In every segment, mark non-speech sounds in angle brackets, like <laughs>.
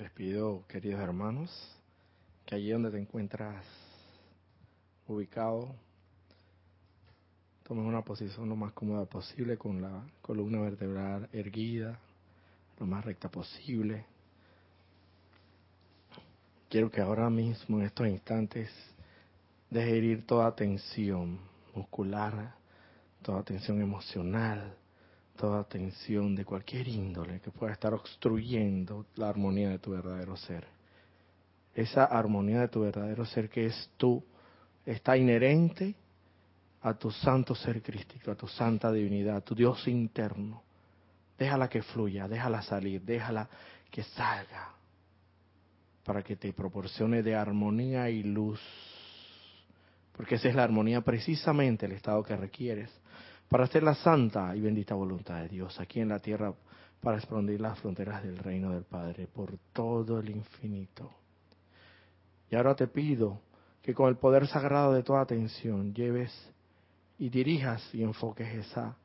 Les pido, queridos hermanos, que allí donde te encuentras ubicado, tomes una posición lo más cómoda posible con la columna vertebral erguida, lo más recta posible. Quiero que ahora mismo, en estos instantes, deje ir toda tensión muscular, toda tensión emocional, toda tensión de cualquier índole que pueda estar obstruyendo la armonía de tu verdadero ser. Esa armonía de tu verdadero ser que es tú, está inherente a tu santo ser crístico, a tu santa divinidad, a tu Dios interno. Déjala que fluya, déjala salir, déjala que salga para que te proporcione de armonía y luz. Porque esa es la armonía precisamente el estado que requieres para hacer la santa y bendita voluntad de Dios aquí en la tierra para expandir las fronteras del reino del Padre por todo el infinito. Y ahora te pido que con el poder sagrado de toda atención lleves y dirijas y enfoques esa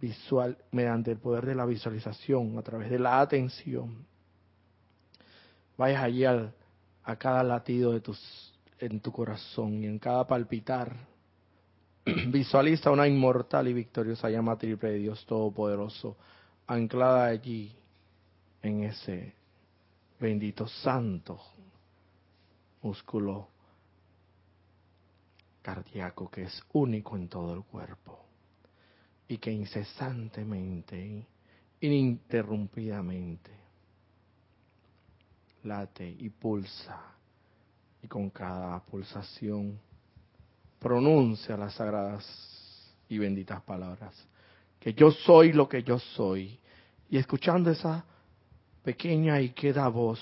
visual mediante el poder de la visualización a través de la atención. Vayas allí al, a cada latido de tus en tu corazón y en cada palpitar <clears throat> Visualiza una inmortal y victoriosa llama triple de Dios Todopoderoso, anclada allí en ese bendito santo músculo cardíaco que es único en todo el cuerpo y que incesantemente, ininterrumpidamente, late y pulsa y con cada pulsación pronuncia las sagradas y benditas palabras. Que yo soy lo que yo soy. Y escuchando esa pequeña y queda voz,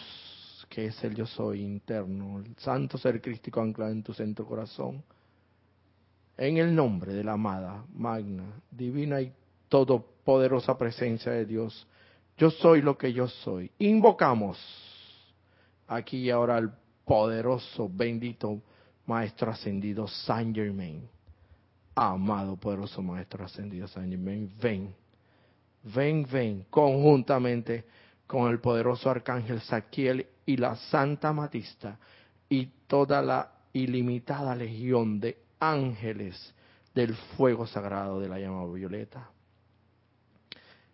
que es el yo soy interno, el santo ser crístico anclado en tu centro corazón, en el nombre de la amada, magna, divina y todopoderosa presencia de Dios, yo soy lo que yo soy. Invocamos aquí y ahora al poderoso, bendito, Maestro Ascendido Saint Germain. Amado, poderoso Maestro Ascendido Saint Germain, ven, ven, ven, conjuntamente con el poderoso Arcángel Saquiel y la Santa Matista y toda la ilimitada legión de ángeles del fuego sagrado de la llama violeta,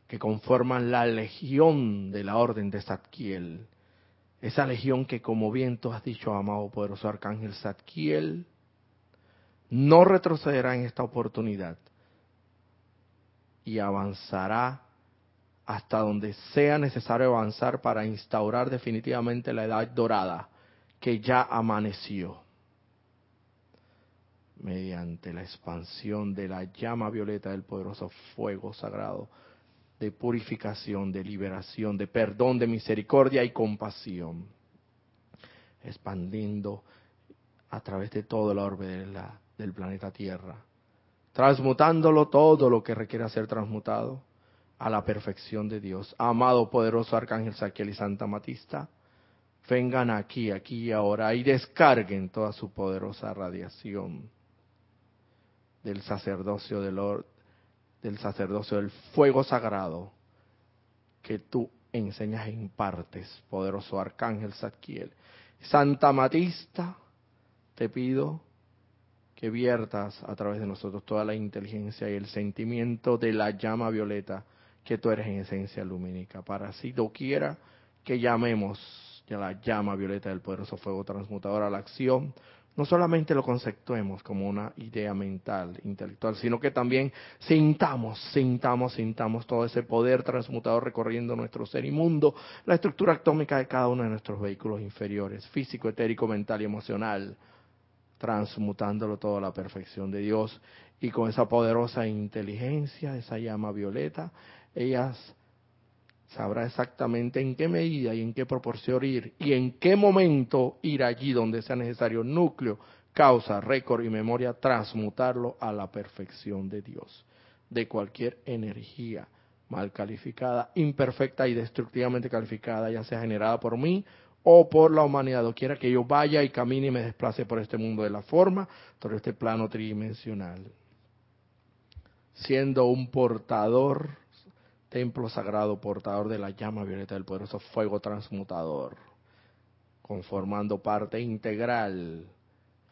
que conforman la legión de la orden de Saquiel esa legión que como bien tú has dicho, amado poderoso arcángel Zadkiel, no retrocederá en esta oportunidad y avanzará hasta donde sea necesario avanzar para instaurar definitivamente la edad dorada que ya amaneció. Mediante la expansión de la llama violeta del poderoso fuego sagrado de purificación, de liberación, de perdón, de misericordia y compasión, expandiendo a través de todo el orbe del planeta Tierra, transmutándolo todo lo que requiera ser transmutado a la perfección de Dios. Amado poderoso Arcángel Saquiel y Santa Matista, vengan aquí, aquí y ahora y descarguen toda su poderosa radiación del sacerdocio del, del sacerdocio, del fuego sagrado que tú enseñas e impartes, poderoso arcángel Zadkiel. Santa Matista, te pido que viertas a través de nosotros toda la inteligencia y el sentimiento de la llama violeta que tú eres en esencia lumínica, para así doquiera que llamemos ya la llama violeta del poderoso fuego transmutador a la acción, no solamente lo conceptuemos como una idea mental, intelectual, sino que también sintamos, sintamos, sintamos todo ese poder transmutador recorriendo nuestro ser y mundo, la estructura atómica de cada uno de nuestros vehículos inferiores, físico, etérico, mental y emocional, transmutándolo todo a la perfección de Dios. Y con esa poderosa inteligencia, esa llama violeta, ellas sabrá exactamente en qué medida y en qué proporción ir y en qué momento ir allí donde sea necesario. Núcleo, causa, récord y memoria, transmutarlo a la perfección de Dios, de cualquier energía mal calificada, imperfecta y destructivamente calificada, ya sea generada por mí o por la humanidad, o quiera que yo vaya y camine y me desplace por este mundo de la forma, por este plano tridimensional, siendo un portador templo sagrado portador de la llama violeta del poderoso fuego transmutador, conformando parte integral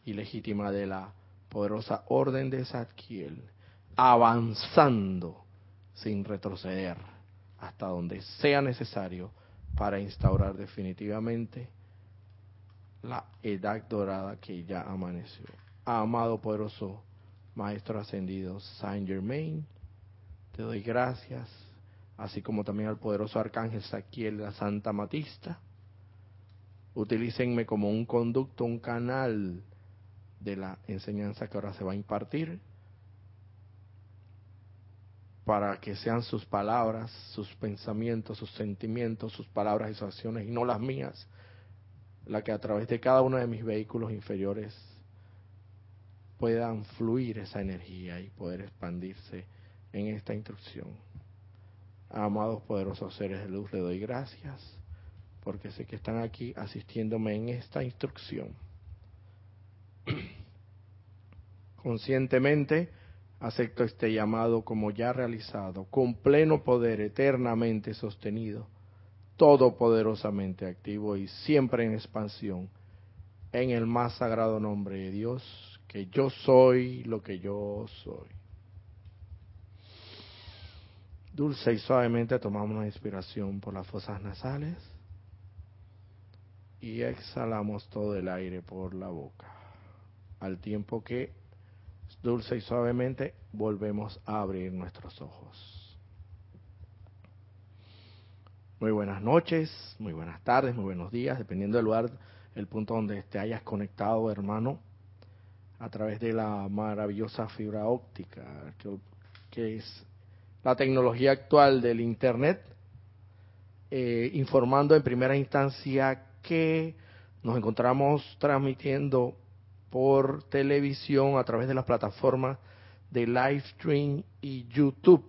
y legítima de la poderosa orden de Zadkiel, avanzando sin retroceder hasta donde sea necesario para instaurar definitivamente la edad dorada que ya amaneció. Amado poderoso Maestro Ascendido Saint Germain, te doy gracias, así como también al poderoso Arcángel Saquiel, la Santa Matista. Utilícenme como un conducto, un canal de la enseñanza que ahora se va a impartir, para que sean sus palabras, sus pensamientos, sus sentimientos, sus palabras y sus acciones, y no las mías, la que a través de cada uno de mis vehículos inferiores puedan fluir esa energía y poder expandirse en esta instrucción. Amados poderosos seres de luz, le doy gracias porque sé que están aquí asistiéndome en esta instrucción. <clears throat> Conscientemente acepto este llamado como ya realizado, con pleno poder eternamente sostenido todopoderosamente activo y siempre en expansión, en el más sagrado nombre de Dios, que yo soy lo que yo soy. Dulce y suavemente tomamos una inspiración por las fosas nasales y exhalamos todo el aire por la boca, al tiempo que dulce y suavemente volvemos a abrir nuestros ojos. Muy buenas noches, muy buenas tardes, muy buenos días, dependiendo del lugar, el punto donde te hayas conectado, hermano, a través de la maravillosa fibra óptica, que, es la tecnología actual del Internet, eh, informando en primera instancia que nos encontramos transmitiendo por televisión a través de las plataformas de Livestream y YouTube.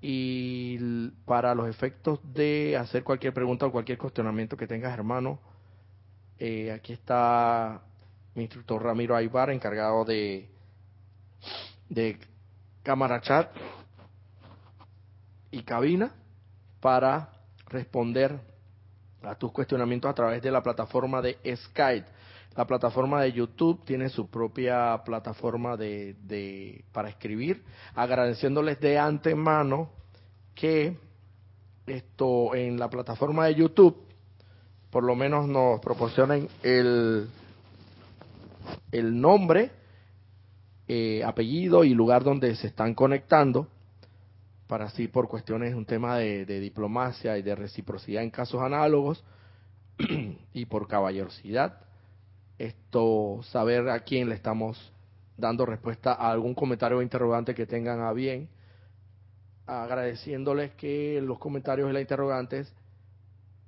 Y para los efectos de hacer cualquier pregunta o cualquier cuestionamiento que tengas, hermano, eh, aquí está mi instructor Ramiro Aybar, encargado de, de cámara chat y cabina para responder a tus cuestionamientos a través de la plataforma de Skype. La plataforma de YouTube tiene su propia plataforma de, de, para escribir, agradeciéndoles de antemano que esto en la plataforma de YouTube por lo menos nos proporcionen el, el nombre, eh, apellido y lugar donde se están conectando, para así por cuestiones, un tema de, de diplomacia y de reciprocidad en casos análogos <clears throat> y por caballerosidad, esto saber a quién le estamos dando respuesta a algún comentario o interrogante que tengan a bien, agradeciéndoles que los comentarios y las interrogantes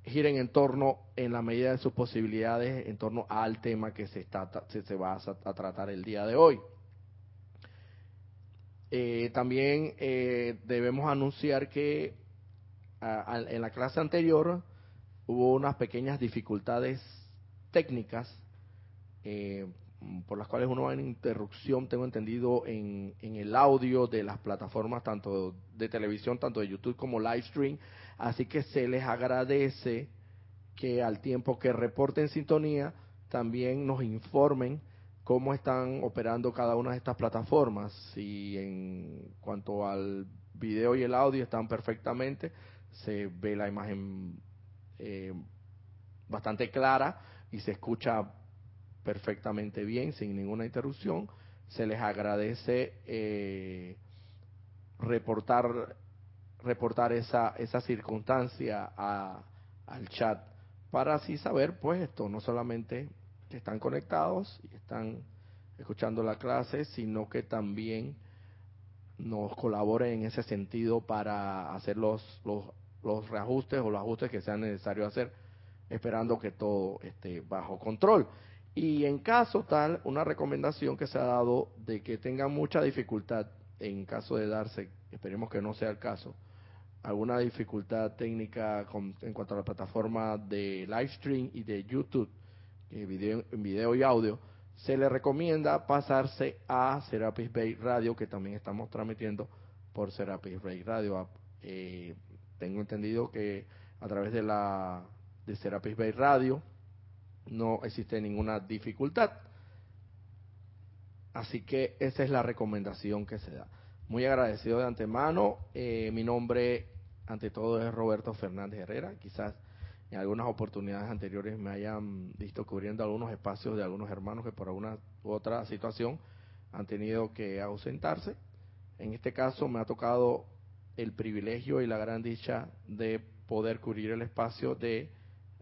giren en torno, en la medida de sus posibilidades, en torno al tema que se, está, se, va a, tratar el día de hoy. Eh, también eh, debemos anunciar que en la clase anterior hubo unas pequeñas dificultades técnicas eh, por las cuales uno va en interrupción, tengo entendido, en, en, el audio de las plataformas tanto de televisión, tanto de YouTube como Livestream. Así que se les agradece que al tiempo que reporten sintonía, también nos informen cómo están operando cada una de estas plataformas. Si en cuanto al video y el audio están perfectamente, se ve la imagen eh, bastante clara y se escucha perfectamente bien, sin ninguna interrupción. Se les agradece eh, reportar reportar esa, esa circunstancia al chat para así saber, pues, esto, no solamente que están conectados y están escuchando la clase, sino que también nos colaboren en ese sentido para hacer los, los, los reajustes o los ajustes que sean necesarios hacer, esperando que todo esté bajo control. Y en caso tal, una recomendación que se ha dado de que tengan mucha dificultad en caso de darse, esperemos que no sea el caso, alguna dificultad técnica en cuanto a la plataforma de live stream y de YouTube, en video, video y audio, se le recomienda pasarse a Serapis Bay Radio, que también estamos transmitiendo por Serapis Bay Radio, Eh, tengo entendido que a través de la de Serapis Bay Radio no existe ninguna dificultad. Así que esa es la recomendación que se da. Muy agradecido de antemano. Eh, mi nombre, ante todo, es Roberto Fernández Herrera. Quizás en algunas oportunidades anteriores me hayan visto cubriendo algunos espacios de algunos hermanos que por alguna u otra situación han tenido que ausentarse. En este caso me ha tocado el privilegio y la gran dicha de poder cubrir el espacio de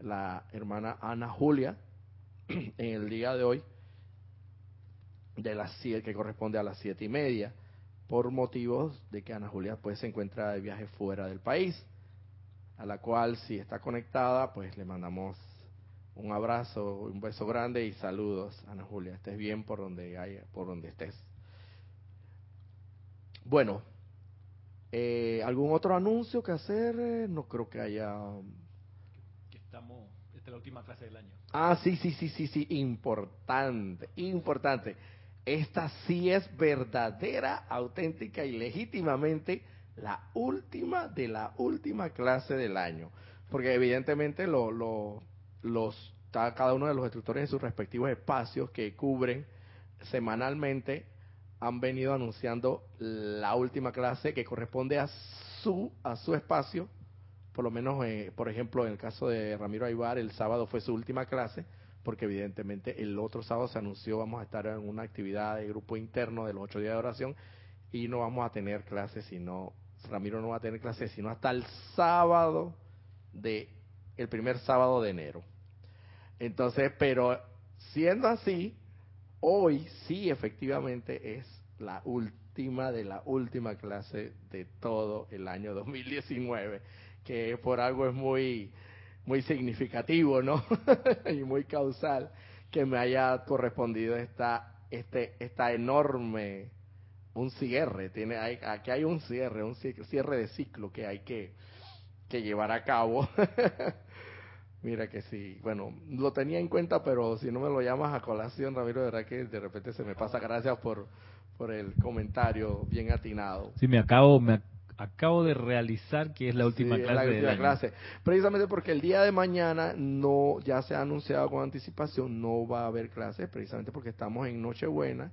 la hermana Ana Julia <clears throat> en el día de hoy de las siete, que corresponde a las siete y media, por motivos de que Ana Julia pues se encuentra de viaje fuera del país, a la cual si está conectada, pues le mandamos un abrazo, un beso grande y saludos, Ana Julia, estés bien por donde haya, por donde estés. Bueno, eh, ¿algún otro anuncio que hacer? No creo que haya. Que estamos, esta es la última clase del año. Ah, sí, sí, sí, sí, sí, importante, importante. Esta sí es verdadera, auténtica y legítimamente la última de la última clase del año. Porque evidentemente lo, lo, los, cada uno de los instructores en sus respectivos espacios que cubren semanalmente han venido anunciando la última clase que corresponde a su, a su espacio. Por lo menos, eh, por ejemplo, en el caso de Ramiro Aybar, el sábado fue su última clase porque evidentemente el otro sábado se anunció vamos a estar en una actividad de grupo interno de los ocho días de oración y no vamos a tener clases sino Ramiro no va a tener clases sino hasta el sábado de el primer sábado de enero entonces pero siendo así hoy sí efectivamente es la última de la última clase de todo el año 2019 que por algo es muy muy significativo, ¿no? <laughs> y muy causal que me haya correspondido esta, este, esta enorme, un cierre, tiene, hay, aquí hay un cierre, un cierre de ciclo que hay que, que llevar a cabo. <laughs> Mira que sí, bueno, lo tenía en cuenta, pero si no me lo llamas a colación, Ramiro, de verdad que de repente se me pasa. Gracias por, por el comentario bien atinado. Sí, me acabo, me, acabo de realizar que es la última clase. la clase. Precisamente porque el día de mañana no, ya se ha anunciado con anticipación, no va a haber clases, precisamente porque estamos en Nochebuena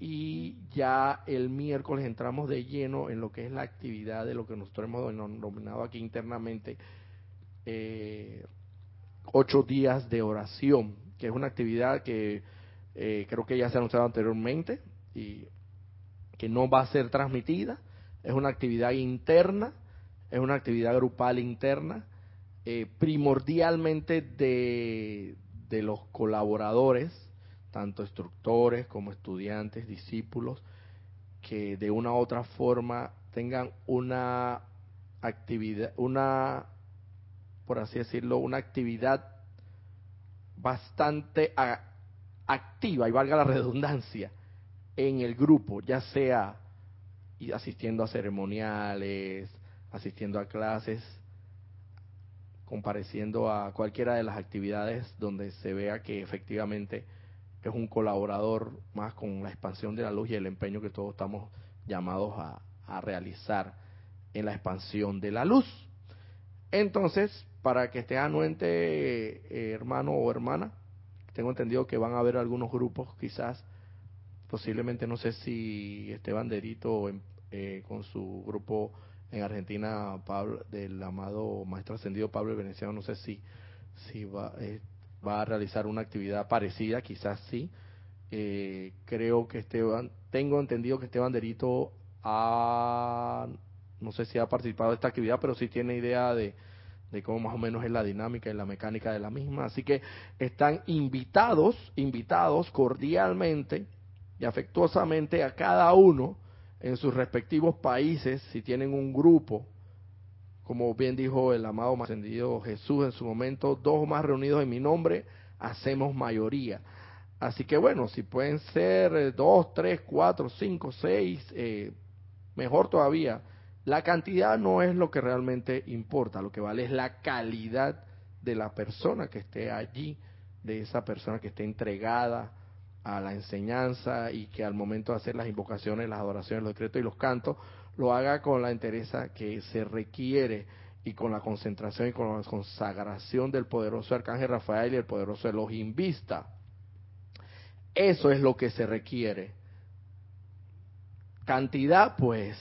y ya el miércoles entramos de lleno en lo que es la actividad de lo que nosotros hemos denominado aquí internamente eh, ocho días de oración, que es una actividad que eh, creo que ya se ha anunciado anteriormente y que no va a ser transmitida. Es una actividad interna, es una actividad grupal interna, eh, primordialmente de, de los colaboradores, tanto instructores como estudiantes, discípulos, que de una u otra forma tengan una actividad, una, por así decirlo, una actividad bastante activa, y valga la redundancia, en el grupo, ya sea asistiendo a ceremoniales, asistiendo a clases, compareciendo a cualquiera de las actividades donde se vea que efectivamente es un colaborador más con la expansión de la luz y el empeño que todos estamos llamados a, realizar en la expansión de la luz. Entonces, para que esté anuente, eh, hermano o hermana, tengo entendido que van a haber algunos grupos quizás posiblemente no sé si este banderito eh, con su grupo en Argentina Pablo del amado maestro ascendido Pablo Veneciano no sé si si va eh, va a realizar una actividad parecida quizás sí eh, creo que Esteban tengo entendido que este banderito ha no sé si ha participado de esta actividad pero sí tiene idea de de cómo más o menos es la dinámica y la mecánica de la misma. Así que están invitados, invitados cordialmente y afectuosamente a cada uno en sus respectivos países, si tienen un grupo, como bien dijo el amado más ascendido Jesús en su momento, dos o más reunidos en mi nombre, hacemos mayoría. Así que bueno, si pueden ser eh, dos, tres, cuatro, cinco, seis, eh, mejor todavía. La cantidad no es lo que realmente importa, lo que vale es la calidad de la persona que esté allí, de esa persona que esté entregada a la enseñanza y que al momento de hacer las invocaciones, las adoraciones, los decretos y los cantos, lo haga con la entereza que se requiere y con la concentración y con la consagración del poderoso Arcángel Rafael y el poderoso Elohim Vista. Eso es lo que se requiere. Cantidad, pues,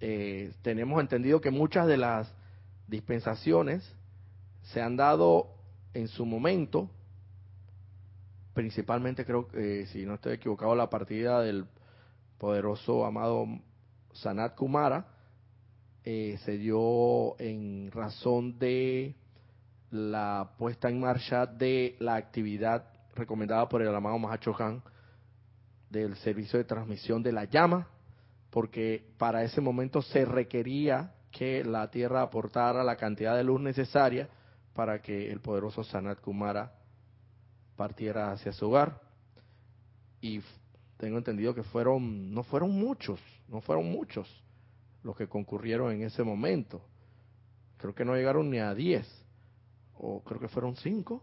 eh, tenemos entendido que muchas de las dispensaciones se han dado en su momento, principalmente creo que, si no estoy equivocado, la partida del poderoso amado Sanat Kumara, eh, se dio en razón de la puesta en marcha de la actividad recomendada por el amado Mahacho Han del servicio de transmisión de la llama, porque para ese momento se requería que la Tierra aportara la cantidad de luz necesaria para que el poderoso Sanat Kumara partiera hacia su hogar. Y tengo entendido que fueron, no fueron muchos, no fueron muchos los que concurrieron en ese momento. Creo que no llegaron ni a 10, o creo que fueron 5,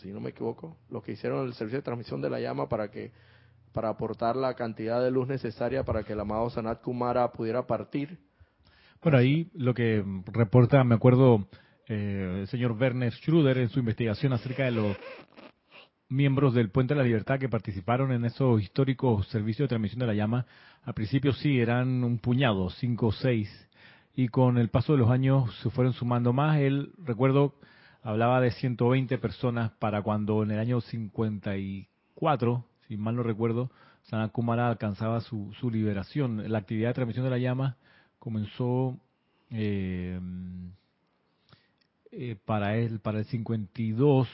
si no me equivoco, los que hicieron el servicio de transmisión de la llama para que para aportar la cantidad de luz necesaria para que el amado Sanat Kumara pudiera partir. Por ahí lo que reporta, me acuerdo, eh, el señor Werner Schruder en su investigación acerca de los miembros del Puente de la Libertad que participaron en esos históricos servicios de transmisión de la llama, al principio sí, eran un puñado, cinco o seis, y con el paso de los años se fueron sumando más. Él, recuerdo, hablaba de 120 personas para cuando en el año 54, si mal no recuerdo, Sanat Kumara alcanzaba su, su liberación. La actividad de transmisión de la llama comenzó eh, eh, para él, para el 52,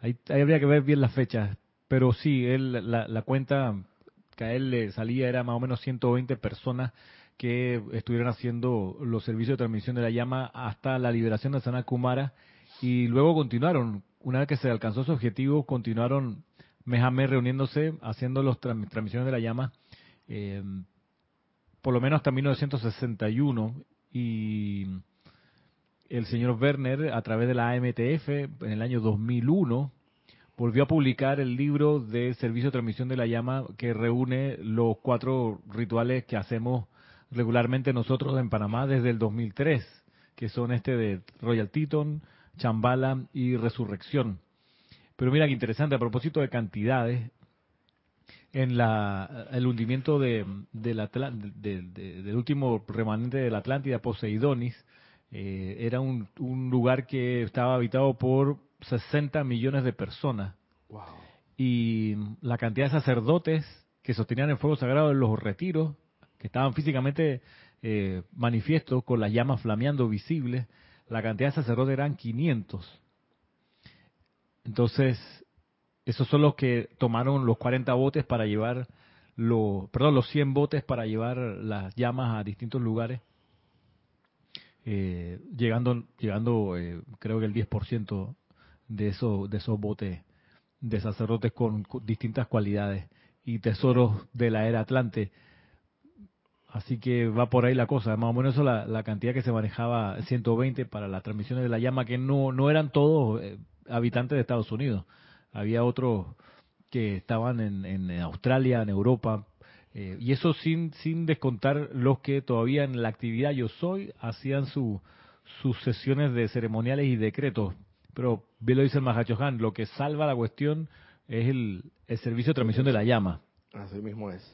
Ahí, habría que ver bien las fechas, pero sí, él, la, cuenta que a él le salía era más o menos 120 personas que estuvieron haciendo los servicios de transmisión de la llama hasta la liberación de Sanat Kumara y luego continuaron, una vez que se alcanzó su objetivo, continuaron mes a mes reuniéndose, haciendo las transmisiones de la llama, eh, por lo menos hasta 1961 y el señor Werner, a través de la AMTF, en el año 2001, volvió a publicar el libro de Servicio de Transmisión de la Llama que reúne los cuatro rituales que hacemos regularmente nosotros en Panamá desde el 2003, que son este de Royal Teton, Chambala y Resurrección. Pero mira qué interesante, a propósito de cantidades, en la, el hundimiento de, del último remanente de la Atlántida, Poseidonis, eh, era un, un, lugar que estaba habitado por 60 millones de personas. Y la cantidad de sacerdotes que sostenían el fuego sagrado en los retiros, que estaban físicamente eh, manifiestos con las llamas flameando visibles, la cantidad de sacerdotes eran 500. Entonces, esos son los que tomaron los 40 botes para llevar, los, perdón, los 100 botes para llevar las llamas a distintos lugares eh, llegando, llegando eh, creo que el 10% de, eso, de esos botes de sacerdotes con, distintas cualidades y tesoros de la era Atlante. Así que va por ahí la cosa. Más o menos eso la, cantidad que se manejaba, 120 para las transmisiones de la llama, que no, no eran todos eh, habitantes de Estados Unidos. Había otros que estaban en Australia, en Europa, eh, y eso sin, sin descontar los que todavía en la actividad Yo Soy hacían su, sus sesiones de ceremoniales y decretos. Pero bien lo dice el Mahachohan, lo que salva la cuestión es el, el servicio de transmisión de la llama. Así mismo es.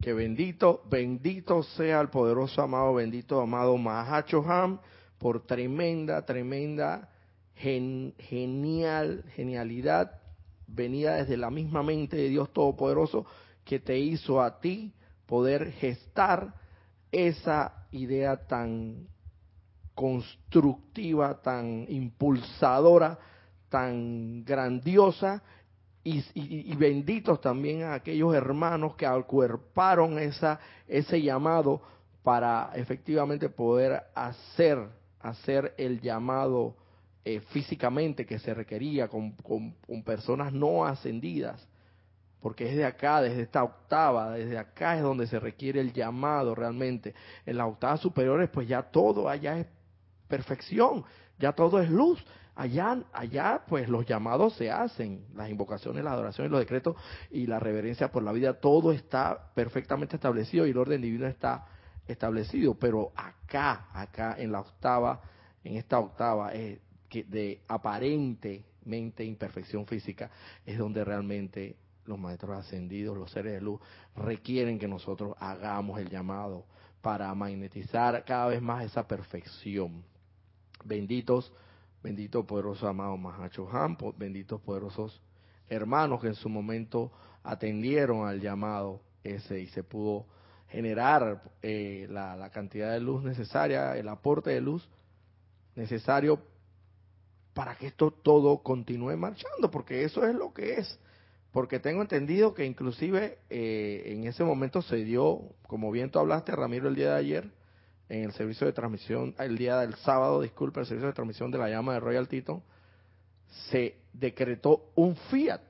Que bendito, bendito sea el poderoso amado, bendito amado Mahachohan por tremenda, tremenda, genial, genialidad venida desde la misma mente de Dios Todopoderoso que te hizo a ti poder gestar esa idea tan constructiva, tan impulsadora, tan grandiosa. Y, benditos también a aquellos hermanos que acuerparon esa, ese llamado para efectivamente poder hacer, hacer el llamado eh, físicamente que se requería con personas no ascendidas porque es de acá, desde esta octava, desde acá es donde se requiere el llamado realmente. En las octavas superiores, pues ya todo allá es perfección, ya todo es luz. Allá, allá, pues los llamados se hacen, las invocaciones, las adoraciones, los decretos y la reverencia por la vida, todo está perfectamente establecido y el orden divino está establecido. Pero acá, acá en la octava, en esta octava eh, de aparentemente imperfección física, es donde realmente los maestros ascendidos, los seres de luz, requieren que nosotros hagamos el llamado para magnetizar cada vez más esa perfección. Benditos, benditos poderosos amados Mahacho benditos poderosos hermanos que en su momento atendieron al llamado ese y se pudo generar eh, la cantidad de luz necesaria, el aporte de luz necesario para que esto todo continúe marchando, porque eso es lo que es porque tengo entendido que inclusive eh, en ese momento se dio, como bien tú hablaste, Ramiro, el día de ayer, en el servicio de transmisión, el día del sábado, disculpe, el servicio de transmisión de la llama de Royal Tito, se decretó un fiat,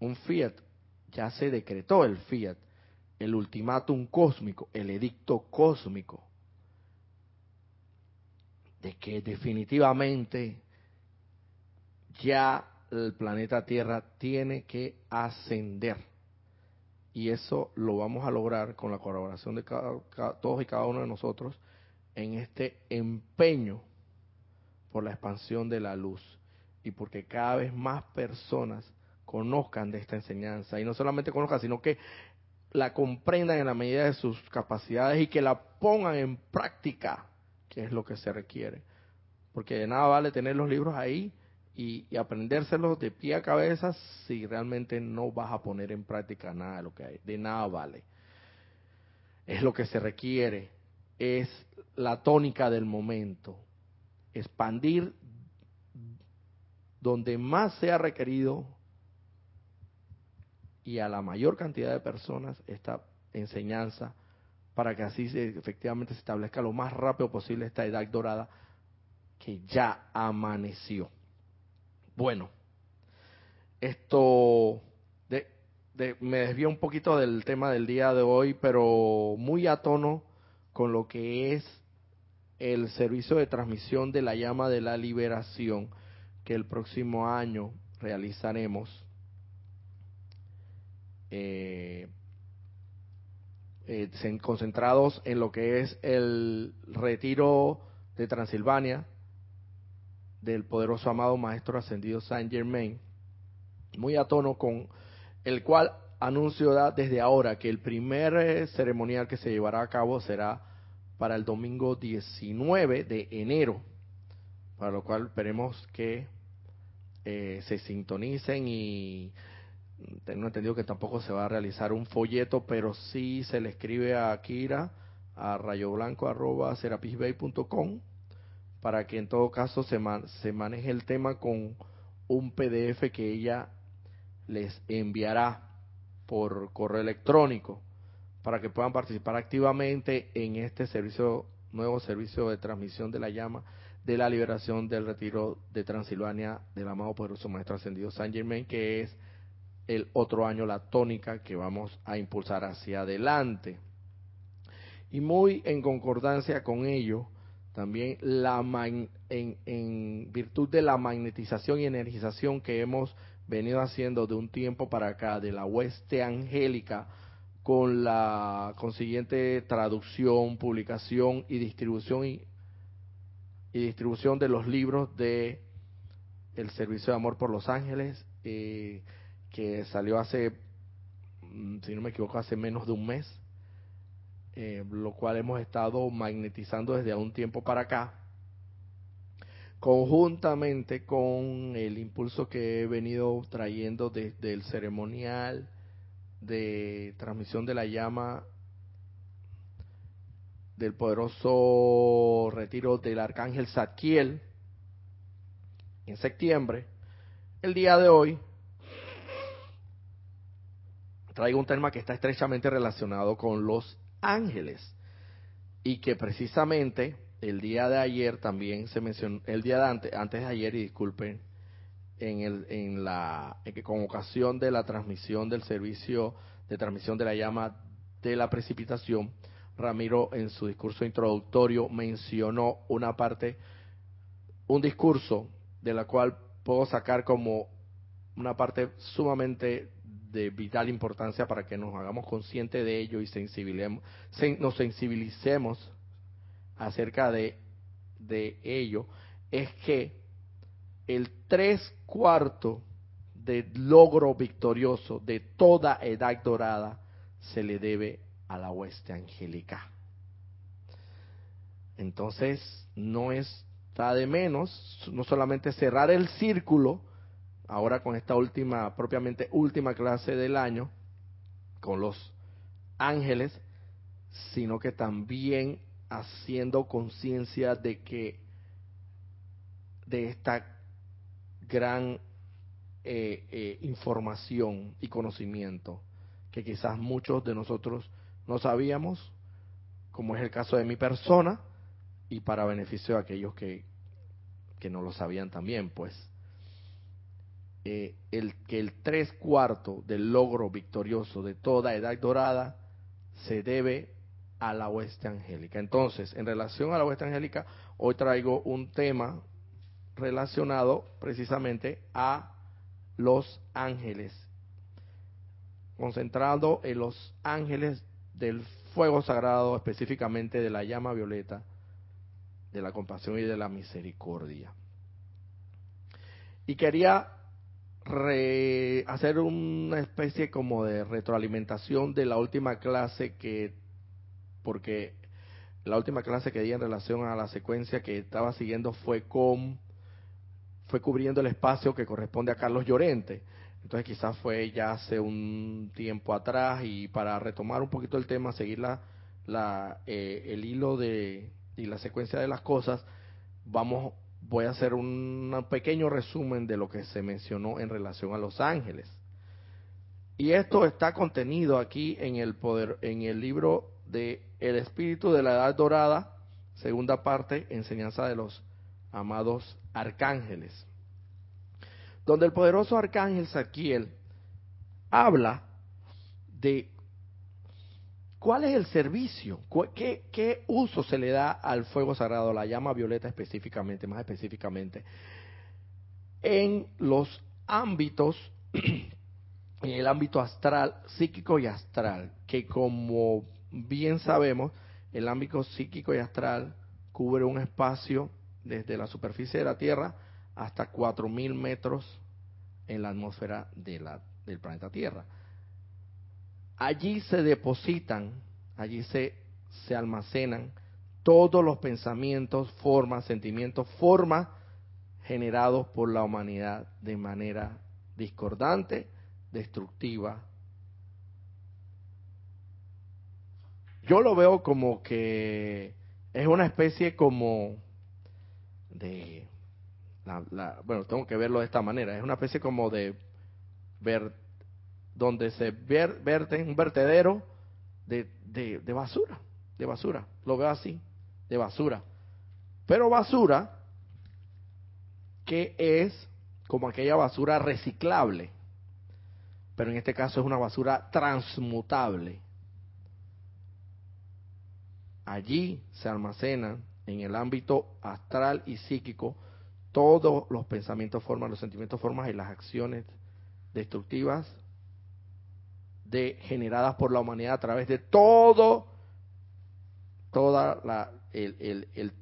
un fiat, ya se decretó el fiat, el ultimátum cósmico, el edicto cósmico, de que definitivamente ya el planeta Tierra tiene que ascender. Y eso lo vamos a lograr con la colaboración de todos y cada uno de nosotros en este empeño por la expansión de la luz y porque cada vez más personas conozcan de esta enseñanza y no solamente conozcan, sino que la comprendan en la medida de sus capacidades y que la pongan en práctica, que es lo que se requiere. Porque de nada vale tener los libros ahí y, aprendérselos de pie a cabeza si realmente no vas a poner en práctica nada de lo que hay. De nada vale. Es lo que se requiere. Es la tónica del momento. Expandir donde más sea requerido y a la mayor cantidad de personas esta enseñanza para que así se, efectivamente se establezca lo más rápido posible esta edad dorada que ya amaneció. Bueno, esto me desvió un poquito del tema del día de hoy, pero muy a tono con lo que es el servicio de transmisión de la llama de la liberación que el próximo año realizaremos. Eh, eh, concentrados en lo que es el retiro de Transilvania, del poderoso amado Maestro Ascendido Saint Germain, muy a tono con el cual anuncio desde ahora que el primer eh, ceremonial que se llevará a cabo será para el domingo 19 de enero, para lo cual esperemos que eh, se sintonicen y tengo entendido que tampoco se va a realizar un folleto, pero sí se le escribe a Kira a rayoblanco.com para que en todo caso se, se maneje el tema con un PDF que ella les enviará por correo electrónico para que puedan participar activamente en este servicio nuevo servicio de transmisión de la llama de la liberación del retiro de Transilvania del amado poderoso maestro ascendido San Germain que es el otro año la tónica que vamos a impulsar hacia adelante. Y muy en concordancia con ello también la en, virtud de la magnetización y energización que hemos venido haciendo de un tiempo para acá de la hueste angélica con la consiguiente traducción, publicación y distribución y, distribución de los libros de el servicio de amor por los ángeles eh, que salió hace mm, si no me equivoco hace menos de un mes eh, lo cual hemos estado magnetizando desde un tiempo para acá, conjuntamente con el impulso que he venido trayendo desde el ceremonial de transmisión de la llama del poderoso retiro del arcángel Zadkiel en septiembre, el día de hoy traigo un tema que está estrechamente relacionado con los ángeles. Y que precisamente el día de ayer también se mencionó, el día de antes, antes de ayer, y disculpen, en, el, en la, en que con ocasión de la transmisión del servicio de transmisión de la llama de la precipitación, Ramiro en su discurso introductorio mencionó una parte, un discurso de la cual puedo sacar como una parte sumamente de vital importancia para que nos hagamos conscientes de ello y sensibilicemos, nos sensibilicemos acerca de, de ello, es que el tres cuartos del logro victorioso de toda edad dorada se le debe a la hueste angélica. Entonces, no está de menos, no solamente cerrar el círculo, ahora con esta última, propiamente última clase del año, con los ángeles, sino que también haciendo conciencia de que de esta gran eh, eh, información y conocimiento que quizás muchos de nosotros no sabíamos, como es el caso de mi persona, y para beneficio de aquellos que, que no lo sabían también, pues. Eh, el que el tres cuartos del logro victorioso de toda edad dorada se debe a la hueste angélica. Entonces, en relación a la hueste angélica, hoy traigo un tema relacionado precisamente a los ángeles, concentrado en los ángeles del fuego sagrado, específicamente de la llama violeta, de la compasión y de la misericordia. Y quería hacer una especie como de retroalimentación de la última clase que, porque la última clase que di en relación a la secuencia que estaba siguiendo fue con fue cubriendo el espacio que corresponde a Carlos Llorente. Entonces quizás fue ya hace un tiempo atrás y para retomar un poquito el tema, seguir la, eh, el hilo de, y la secuencia de las cosas, vamos, voy a hacer un pequeño resumen de lo que se mencionó en relación a los ángeles. Y esto está contenido aquí en el poder, en el libro de El Espíritu de la Edad Dorada, segunda parte, enseñanza de los amados arcángeles, donde el poderoso arcángel Saquiel habla de cuál es el servicio, qué, qué uso se le da al fuego sagrado, la llama violeta específicamente, más específicamente, en los ámbitos, <clears throat> en el ámbito astral, psíquico y astral, que como bien sabemos, el ámbito psíquico y astral cubre un espacio desde la superficie de la Tierra hasta 4.000 metros en la atmósfera del planeta Tierra. Allí se depositan, allí se, se almacenan todos los pensamientos, formas, sentimientos, formas generados por la humanidad de manera discordante, destructiva. Yo lo veo como que es una especie como de la, bueno, tengo que verlo de esta manera, es una especie como de ver donde se ver, verte un vertedero de, de, de basura, de basura, lo veo así, de basura. Pero basura que es como aquella basura reciclable, pero en este caso es una basura transmutable. Allí se almacenan en el ámbito astral y psíquico todos los pensamientos, formas, los sentimientos, formas y las acciones destructivas de, generadas por la humanidad a través de todo, toda la, el,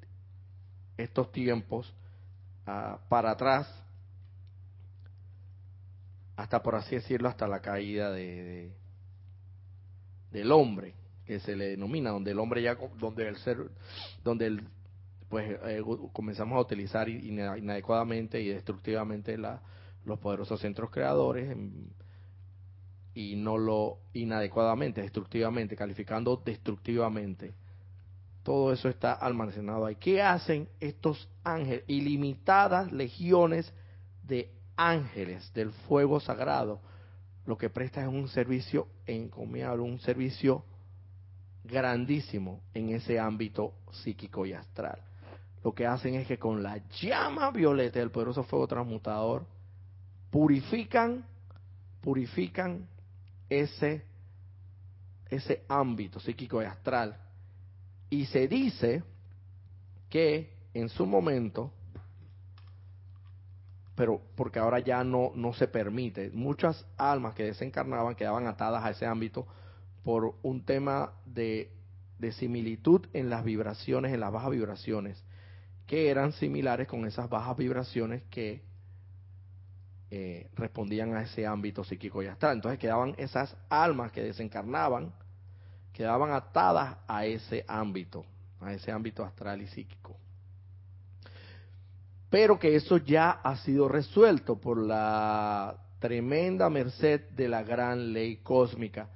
estos tiempos uh, para atrás, hasta por así decirlo, hasta la caída de, de, del hombre que se le denomina, donde el hombre ya, donde el ser, donde el pues eh, comenzamos a utilizar inadecuadamente y destructivamente la, los poderosos centros creadores y no lo inadecuadamente, destructivamente, calificando destructivamente. Todo eso está almacenado ahí. ¿Qué hacen estos ángeles? Ilimitadas legiones de ángeles del fuego sagrado. Lo que presta es un servicio encomiable, un servicio grandísimo en ese ámbito psíquico y astral lo que hacen es que con la llama violeta del poderoso fuego transmutador purifican, purifican ese, ese ámbito psíquico y astral. Y se dice que en su momento, pero porque ahora ya no, no se permite, muchas almas que desencarnaban quedaban atadas a ese ámbito por un tema de, de similitud en las vibraciones, en las bajas vibraciones, que eran similares con esas bajas vibraciones que eh, respondían a ese ámbito psíquico y astral. Entonces quedaban esas almas que desencarnaban, quedaban atadas a ese ámbito, a ese ámbito astral y psíquico. Pero que eso ya ha sido resuelto por la tremenda merced de la gran ley cósmica,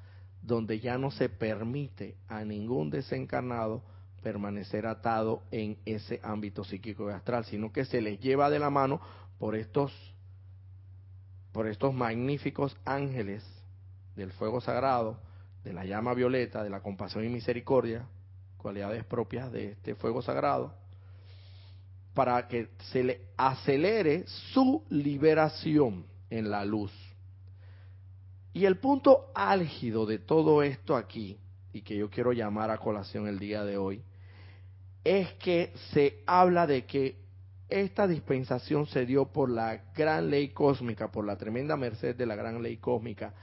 donde ya no se permite a ningún desencarnado permanecer atado en ese ámbito psíquico y astral, sino que se les lleva de la mano por estos por estos magníficos ángeles del fuego sagrado, de la llama violeta, de la compasión y misericordia, cualidades propias de este fuego sagrado, para que se le acelere su liberación en la luz. Y el punto álgido de todo esto aquí, y que yo quiero llamar a colación el día de hoy, es que se habla de que esta dispensación se dio por la gran ley cósmica, por la tremenda merced de la gran ley cósmica,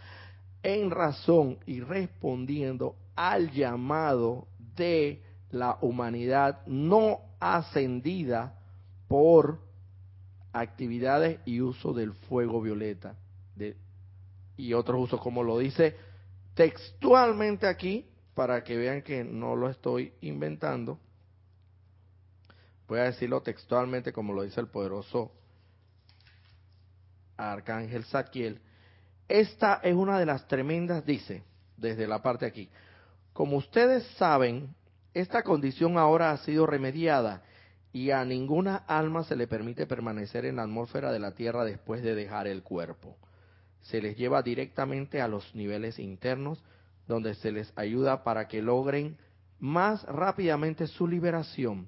en razón y respondiendo al llamado de la humanidad no ascendida por actividades y uso del fuego violeta y otros usos, como lo dice textualmente aquí, para que vean que no lo estoy inventando. Voy a decirlo textualmente como lo dice el poderoso Arcángel Saquiel. Esta es una de las tremendas, dice, desde la parte aquí. Como ustedes saben, esta condición ahora ha sido remediada y a ninguna alma se le permite permanecer en la atmósfera de la Tierra después de dejar el cuerpo. Se les lleva directamente a los niveles internos, donde se les ayuda para que logren más rápidamente su liberación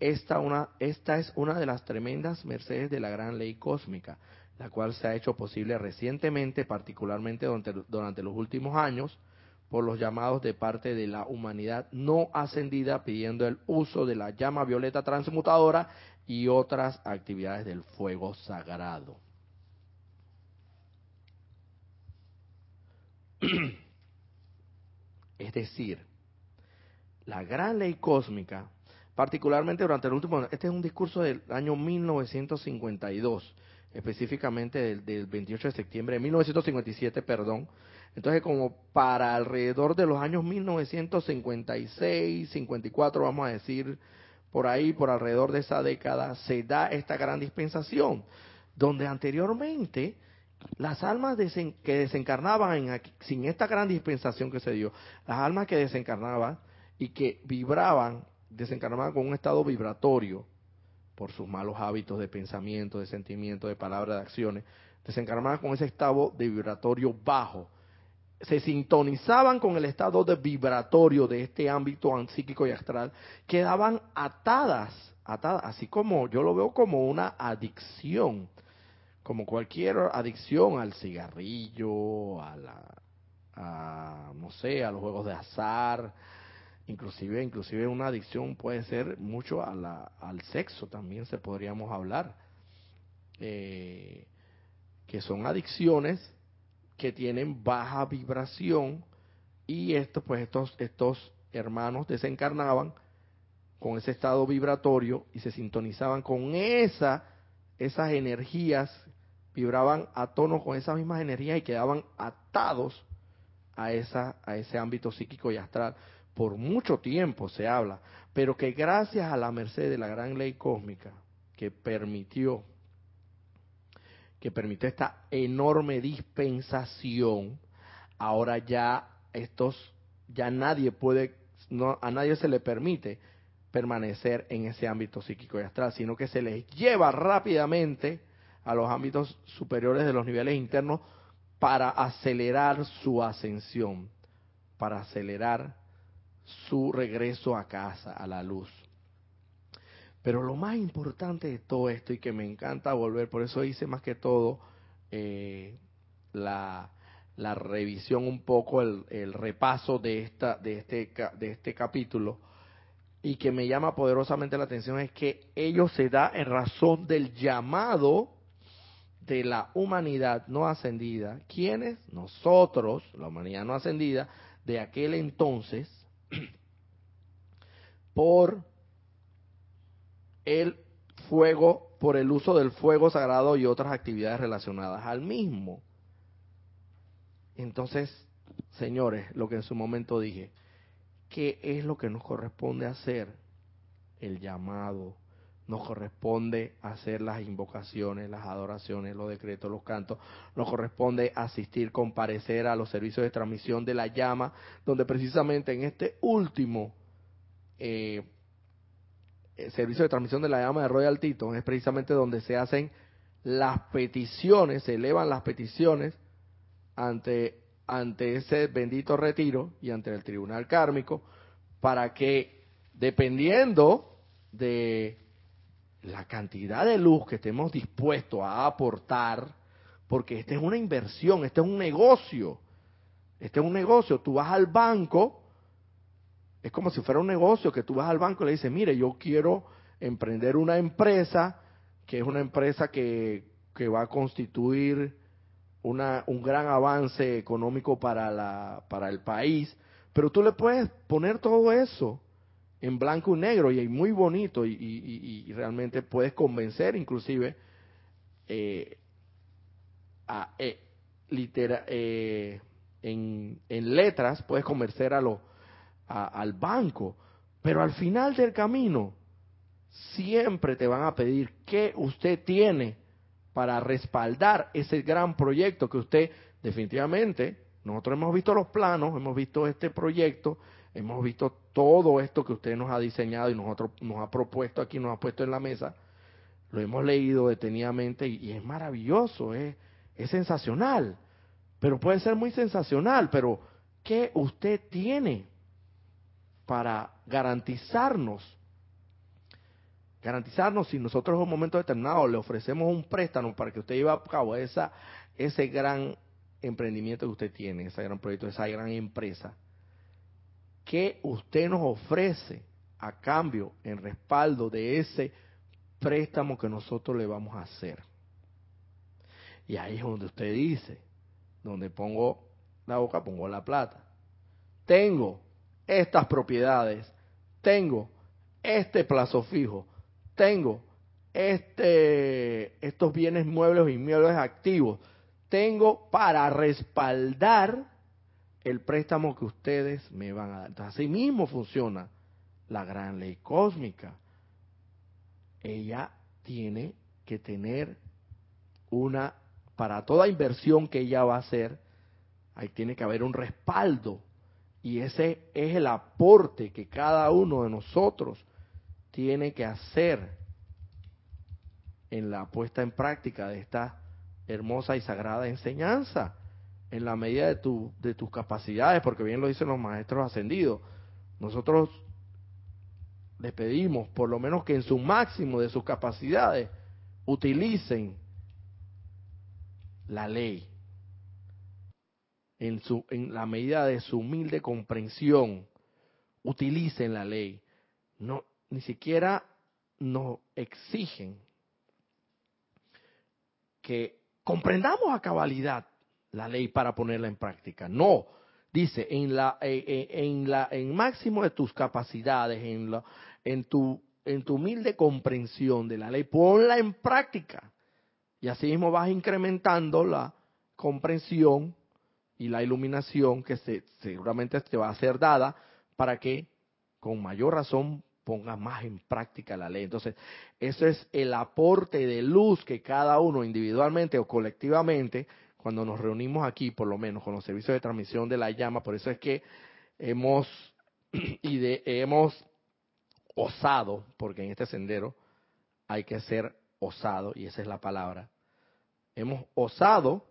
esta, una, esta es una de las tremendas mercedes de la gran ley cósmica, la cual se ha hecho posible recientemente, particularmente durante, durante los últimos años, por los llamados de parte de la humanidad no ascendida pidiendo el uso de la llama violeta transmutadora y otras actividades del fuego sagrado. <clears throat> Es decir, la gran ley cósmica particularmente durante el último, este es un discurso del año 1952, específicamente del, 28 de septiembre de 1957, perdón. Entonces, como para alrededor de los años 1956, 54, vamos a decir, por ahí, por alrededor de esa década, se da esta gran dispensación, donde anteriormente las almas que desencarnaban sin esta gran dispensación que se dio, las almas que desencarnaban y que vibraban desencarnaban con un estado vibratorio por sus malos hábitos de pensamiento, de sentimiento, de palabras, de acciones, desencarnaban con ese estado de vibratorio bajo. Se sintonizaban con el estado de vibratorio de este ámbito psíquico y astral, quedaban atadas, atadas, así como yo lo veo como una adicción, como cualquier adicción al cigarrillo, a la, no sé, a los juegos de azar, inclusive inclusive una adicción puede ser mucho a la, al sexo también se podríamos hablar eh, que son adicciones que tienen baja vibración y esto pues estos estos hermanos desencarnaban con ese estado vibratorio y se sintonizaban con esa esas energías vibraban a tono con esas mismas energías y quedaban atados a esa a ese ámbito psíquico y astral por mucho tiempo se habla, pero que gracias a la merced de la gran ley cósmica que permitió que permitió esta enorme dispensación, ahora ya estos ya nadie puede no a nadie se le permite permanecer en ese ámbito psíquico y astral, sino que se les lleva rápidamente a los ámbitos superiores de los niveles internos para acelerar su ascensión, para acelerar su regreso a casa, a la luz. Pero lo más importante de todo esto y que me encanta volver, por eso hice más que todo eh, la, revisión un poco, el, el, repaso de, esta, de, este, de este capítulo, y que me llama poderosamente la atención es que ello se da en razón del llamado de la humanidad no ascendida. ¿Quiénes? Nosotros, la humanidad no ascendida, de aquel entonces, <clears throat> por el fuego, por el uso del fuego sagrado y otras actividades relacionadas al mismo. Entonces, señores, lo que en su momento dije, ¿qué es lo que nos corresponde hacer? El llamado. Nos corresponde hacer las invocaciones, las adoraciones, los decretos, los cantos. Nos corresponde asistir, comparecer a los servicios de transmisión de la llama, donde precisamente en este último eh, eh, servicio de transmisión de la llama de Royal Teton es precisamente donde se hacen las peticiones, se elevan las peticiones ante, ante ese bendito retiro y ante el tribunal kármico para que dependiendo de la cantidad de luz que estemos dispuestos a aportar, porque esta es una inversión, este es un negocio, este es un negocio, tú vas al banco es como si fuera un negocio que tú vas al banco y le dices, mire, yo quiero emprender una empresa que es una empresa que, que va a constituir una, un gran avance económico para, la, para el país, pero tú le puedes poner todo eso en blanco y negro y muy bonito y, y, realmente puedes convencer inclusive eh, a, eh, litera, eh, en, en letras, puedes convencer a los al banco, pero al final del camino siempre te van a pedir qué usted tiene para respaldar ese gran proyecto que usted definitivamente, nosotros hemos visto los planos, hemos visto este proyecto, hemos visto todo esto que usted nos ha diseñado y nosotros nos ha propuesto aquí, nos ha puesto en la mesa, lo hemos leído detenidamente y, es maravilloso, es, es sensacional, pero puede ser muy sensacional, pero ¿qué usted tiene para garantizarnos, garantizarnos si nosotros en un momento determinado le ofrecemos un préstamo para que usted lleve a cabo esa, ese gran emprendimiento que usted tiene, ese gran proyecto, esa gran empresa, ¿qué usted nos ofrece a cambio, en respaldo de ese préstamo que nosotros le vamos a hacer? Y ahí es donde usted dice, donde pongo la boca, pongo la plata. Tengo estas propiedades, tengo este plazo fijo, tengo este, estos bienes muebles y muebles activos, tengo para respaldar el préstamo que ustedes me van a dar. Así mismo funciona la gran ley cósmica. Ella tiene que tener una, para toda inversión que ella va a hacer, ahí tiene que haber un respaldo y ese es el aporte que cada uno de nosotros tiene que hacer en la puesta en práctica de esta hermosa y sagrada enseñanza, en la medida de, tu, de tus capacidades, porque bien lo dicen los maestros ascendidos. Nosotros les pedimos, por lo menos que en su máximo de sus capacidades, utilicen la ley, en, su, en la medida de su humilde comprensión, utilicen la ley. No, ni siquiera nos exigen que comprendamos a cabalidad la ley para ponerla en práctica. No, dice en la eh, eh, en la en máximo de tus capacidades, en la en tu en tu humilde comprensión de la ley, ponla en práctica. Y así mismo vas incrementando la comprensión y la iluminación que se, seguramente te va a ser dada para que con mayor razón pongas más en práctica la ley. Entonces, eso es el aporte de luz que cada uno individualmente o colectivamente, cuando nos reunimos aquí, por lo menos con los servicios de transmisión de la llama, por eso es que hemos, <clears throat> y hemos osado, porque en este sendero hay que ser osado, y esa es la palabra, hemos osado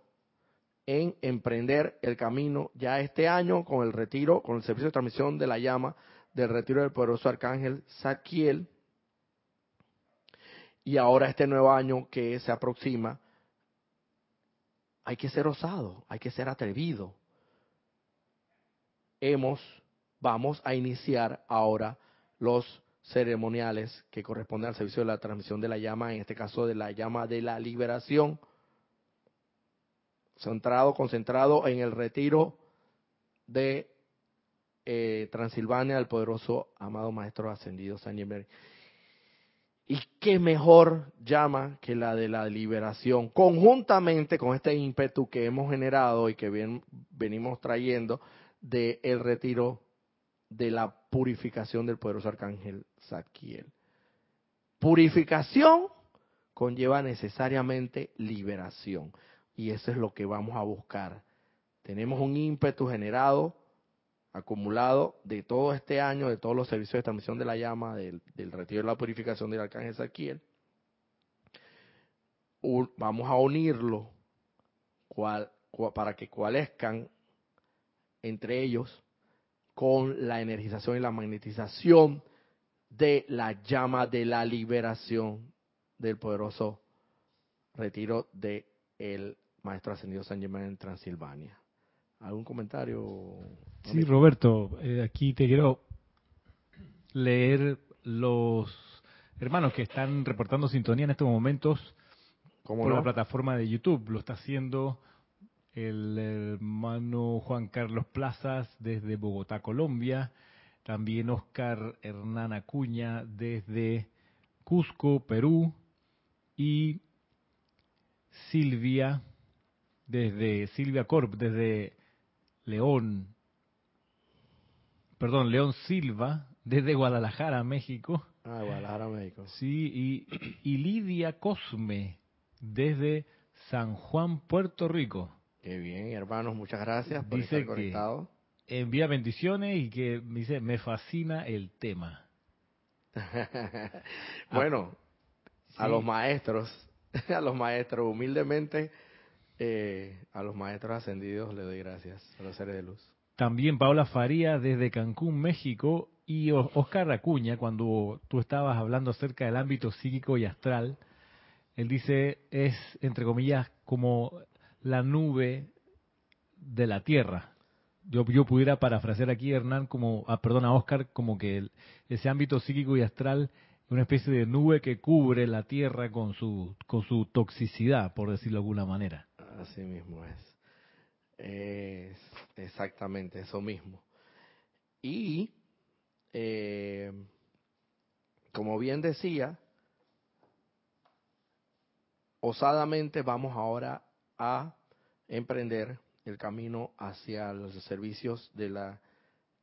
en emprender el camino ya este año con el retiro, con el servicio de transmisión de la llama del retiro del poderoso arcángel Saquiel. Y ahora este nuevo año que se aproxima, hay que ser osado, hay que ser atrevido. Hemos, vamos a iniciar ahora los ceremoniales que corresponden al servicio de la transmisión de la llama, en este caso de la llama de la liberación, centrado, concentrado en el retiro de eh, Transilvania del poderoso amado Maestro Ascendido San Germain. Y qué mejor llama que la de la liberación, conjuntamente con este ímpetu que hemos generado y que venimos trayendo del el retiro de la purificación del poderoso arcángel Zadkiel. Purificación conlleva necesariamente liberación. Y eso es lo que vamos a buscar. Tenemos un ímpetu generado, acumulado de todo este año, de todos los servicios de transmisión de la llama, del, retiro de la purificación del arcángel Zadkiel. vamos a unirlo para que cualezcan entre ellos con la energización y la magnetización de la llama de la liberación del poderoso retiro de maestro ascendido San Germán en Transilvania. ¿Algún comentario? Sí, Roberto, eh, aquí te quiero leer los hermanos que están reportando sintonía en estos momentos por la plataforma de YouTube. Lo está haciendo el hermano Juan Carlos Plazas desde Bogotá, Colombia, también Oscar Hernán Acuña desde Cusco, Perú, y Silvia desde Silvia Corp, desde León, perdón, León Silva, desde Guadalajara, México. Ah, Guadalajara, México. Sí, y, y Lidia Cosme, desde San Juan, Puerto Rico. Qué bien, hermanos, muchas gracias por estar conectados. Envía bendiciones y que dice, me fascina el tema. <laughs> bueno, a los maestros, <laughs> a los maestros, humildemente, eh, a los maestros ascendidos le doy gracias, a los seres de luz. También Paula Faría desde Cancún, México, y Oscar Acuña, cuando tú estabas hablando acerca del ámbito psíquico y astral, él dice, es, entre comillas, como la nube de la tierra. Yo, yo pudiera parafrasear aquí, Hernán, como, ah, perdón, a Oscar, como que ese ámbito psíquico y astral es una especie de nube que cubre la tierra con su, con su toxicidad, por decirlo de alguna manera. Así mismo es. Es exactamente eso mismo. Y, eh, como bien decía, osadamente vamos ahora a emprender el camino hacia los servicios de la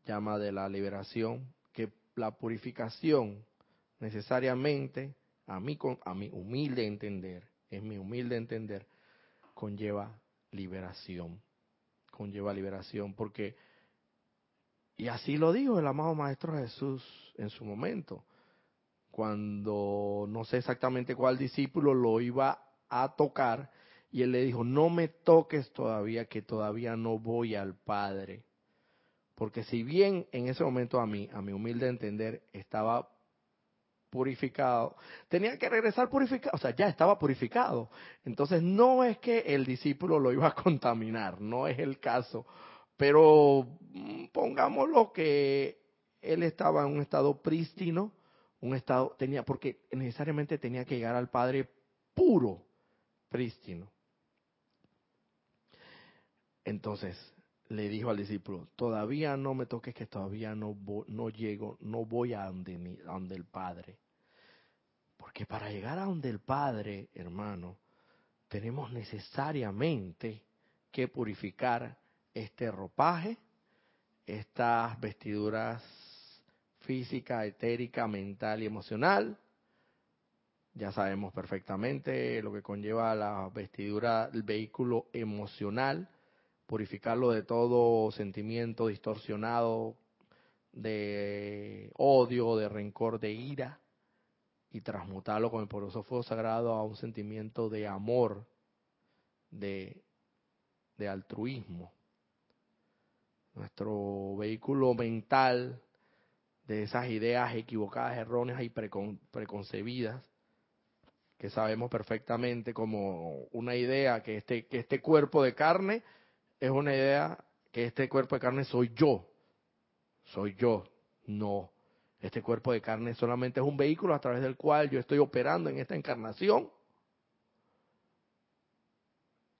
llama de la liberación, que la purificación necesariamente, a mí, a mi humilde entender, es mi humilde entender, conlleva liberación, conlleva liberación, porque, y así lo dijo el amado Maestro Jesús en su momento, cuando no sé exactamente cuál discípulo lo iba a tocar, y él le dijo, no me toques todavía, que todavía no voy al Padre. Porque si bien en ese momento a mí, a mi humilde entender, estaba purificado, tenía que regresar purificado, o sea, ya estaba purificado. Entonces no es que el discípulo lo iba a <laughs> contaminar, no es el caso. Pero mm, pongámoslo que él estaba en un estado prístino, un estado, tenía, porque necesariamente tenía que llegar al Padre puro, prístino. Entonces le dijo al discípulo, todavía no me toques que todavía no, no llego, no voy a donde, donde el Padre. Porque para llegar a donde el Padre, hermano, tenemos necesariamente que purificar este ropaje, estas vestiduras física, etérica, mental y emocional. Ya sabemos perfectamente lo que conlleva la vestidura, el vehículo emocional, purificarlo de todo sentimiento distorsionado, de odio, de rencor, de ira, y transmutarlo con el poderoso fuego sagrado a un sentimiento de amor, de, de altruismo. Nuestro vehículo mental de esas ideas equivocadas, erróneas y preconcebidas, que sabemos perfectamente como una idea que este, que este cuerpo de carne es una idea que este cuerpo de carne soy yo. Soy yo. No. Este cuerpo de carne solamente es un vehículo a través del cual yo estoy operando en esta encarnación.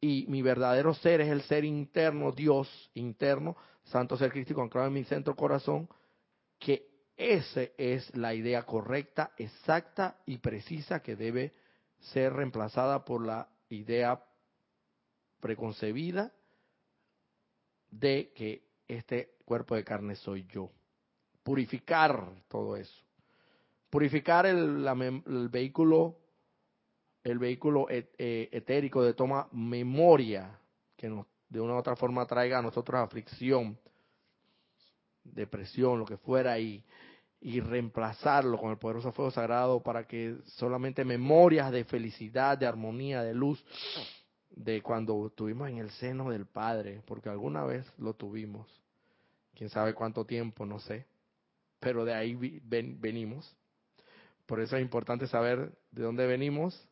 Y mi verdadero ser es el ser interno, Dios interno, Santo Ser Crístico anclado en mi centro corazón, que esa es la idea correcta, exacta y precisa que debe ser reemplazada por la idea preconcebida de que este cuerpo de carne soy yo. Purificar todo eso. Purificar el, vehículo el vehículo eh, etérico de toma memoria que nos, de una u otra forma traiga a nosotros aflicción, depresión, lo que fuera, y, y reemplazarlo con el poderoso fuego sagrado para que solamente memorias de felicidad, de armonía, de luz, de cuando estuvimos en el seno del Padre, porque alguna vez lo tuvimos, quién sabe cuánto tiempo, no sé, pero de ahí venimos. Por eso es importante saber de dónde venimos,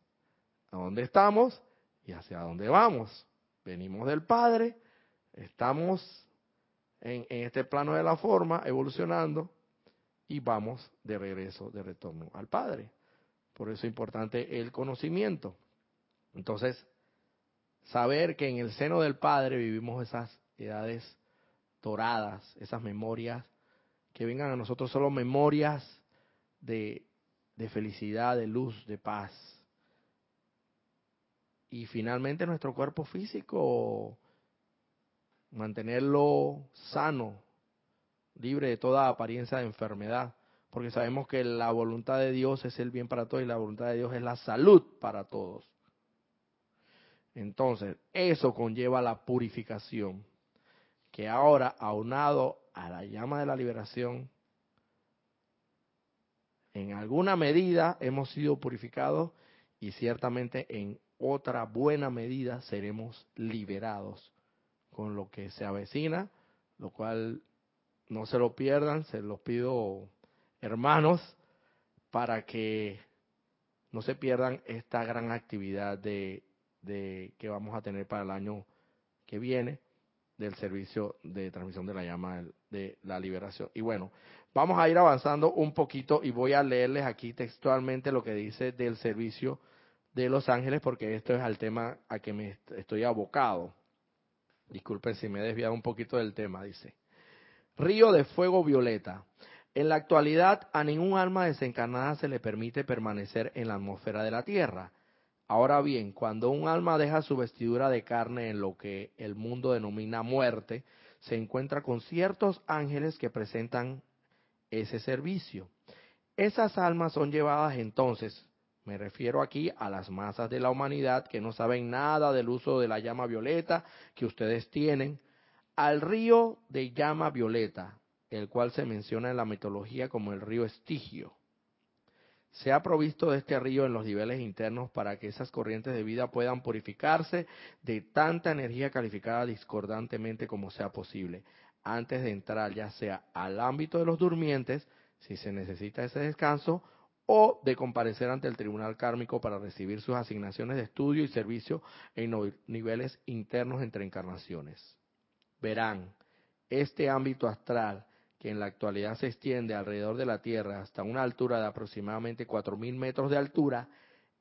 a dónde estamos y hacia dónde vamos. Venimos del Padre, estamos en, en este plano de la forma, evolucionando, y vamos de regreso, de retorno al Padre. Por eso es importante el conocimiento. Entonces, saber que en el seno del Padre vivimos esas edades doradas, esas memorias, que vengan a nosotros solo memorias de, de felicidad, de luz, de paz. Y finalmente nuestro cuerpo físico, mantenerlo sano, libre de toda apariencia de enfermedad, porque sabemos que la voluntad de Dios es el bien para todos y la voluntad de Dios es la salud para todos. Entonces, eso conlleva la purificación, que ahora, aunado a la llama de la liberación, en alguna medida hemos sido purificados y ciertamente en otra buena medida seremos liberados con lo que se avecina, lo cual no se lo pierdan, se los pido hermanos, para que no se pierdan esta gran actividad de de que vamos a tener para el año que viene del servicio de transmisión de la llama de la liberación. Y bueno, vamos a ir avanzando un poquito y voy a leerles aquí textualmente lo que dice del servicio de los ángeles porque esto es al tema a que me estoy abocado. Disculpen si me he desviado un poquito del tema, dice. Río de fuego violeta. En la actualidad a ningún alma desencarnada se le permite permanecer en la atmósfera de la Tierra Ahora bien, cuando un alma deja su vestidura de carne en lo que el mundo denomina muerte, se encuentra con ciertos ángeles que presentan ese servicio. Esas almas son llevadas entonces, me refiero aquí a las masas de la humanidad que no saben nada del uso de la llama violeta que ustedes tienen, al río de llama violeta, el cual se menciona en la mitología como el río Estigio se ha provisto de este río en los niveles internos para que esas corrientes de vida puedan purificarse de tanta energía calificada discordantemente como sea posible, antes de entrar ya sea al ámbito de los durmientes, si se necesita ese descanso, o de comparecer ante el tribunal kármico para recibir sus asignaciones de estudio y servicio en niveles internos entre encarnaciones. Verán, este ámbito astral que en la actualidad se extiende alrededor de la Tierra hasta una altura de aproximadamente 4.000 metros de altura,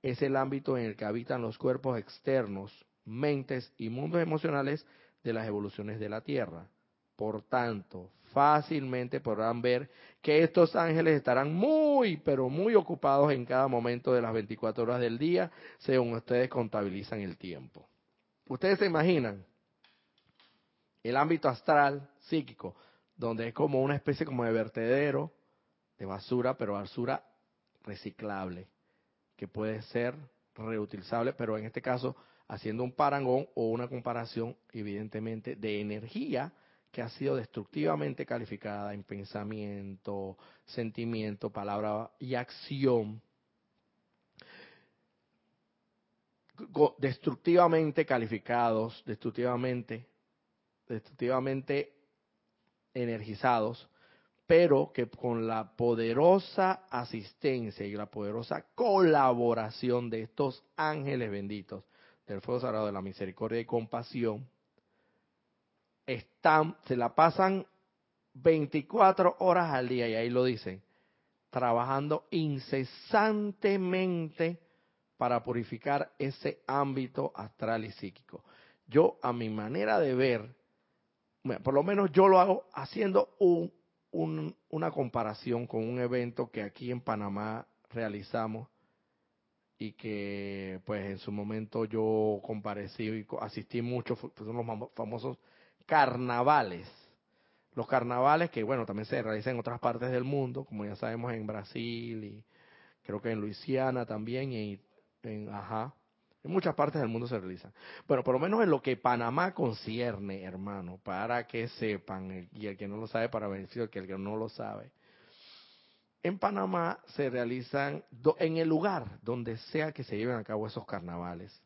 es el ámbito en el que habitan los cuerpos externos, mentes y mundos emocionales de las evoluciones de la Tierra. Por tanto, fácilmente podrán ver que estos ángeles estarán muy, pero muy ocupados en cada momento de las 24 horas del día, según ustedes contabilizan el tiempo. Ustedes se imaginan el ámbito astral, psíquico, donde es como una especie como de vertedero de basura, pero basura reciclable, que puede ser reutilizable, pero en este caso haciendo un parangón o una comparación evidentemente de energía que ha sido destructivamente calificada en pensamiento, sentimiento, palabra y acción, destructivamente calificados, destructivamente, destructivamente energizados, pero que con la poderosa asistencia y la poderosa colaboración de estos ángeles benditos del fuego sagrado de la misericordia y compasión, están, se la pasan 24 horas al día, y ahí lo dicen, trabajando incesantemente para purificar ese ámbito astral y psíquico. Yo, a mi manera de ver, por lo menos yo lo hago haciendo un, una comparación con un evento que aquí en Panamá realizamos y que pues en su momento yo comparecí y asistí mucho, son los famosos carnavales. Los carnavales que bueno, también se realizan en otras partes del mundo, como ya sabemos en Brasil y creo que en Luisiana también y en, ajá, en muchas partes del mundo se realizan. Bueno, por lo menos en lo que Panamá concierne, hermano, para que sepan, y el que no lo sabe, para beneficio que el que no lo sabe. En Panamá se realizan, en el lugar donde sea que se lleven a cabo esos carnavales,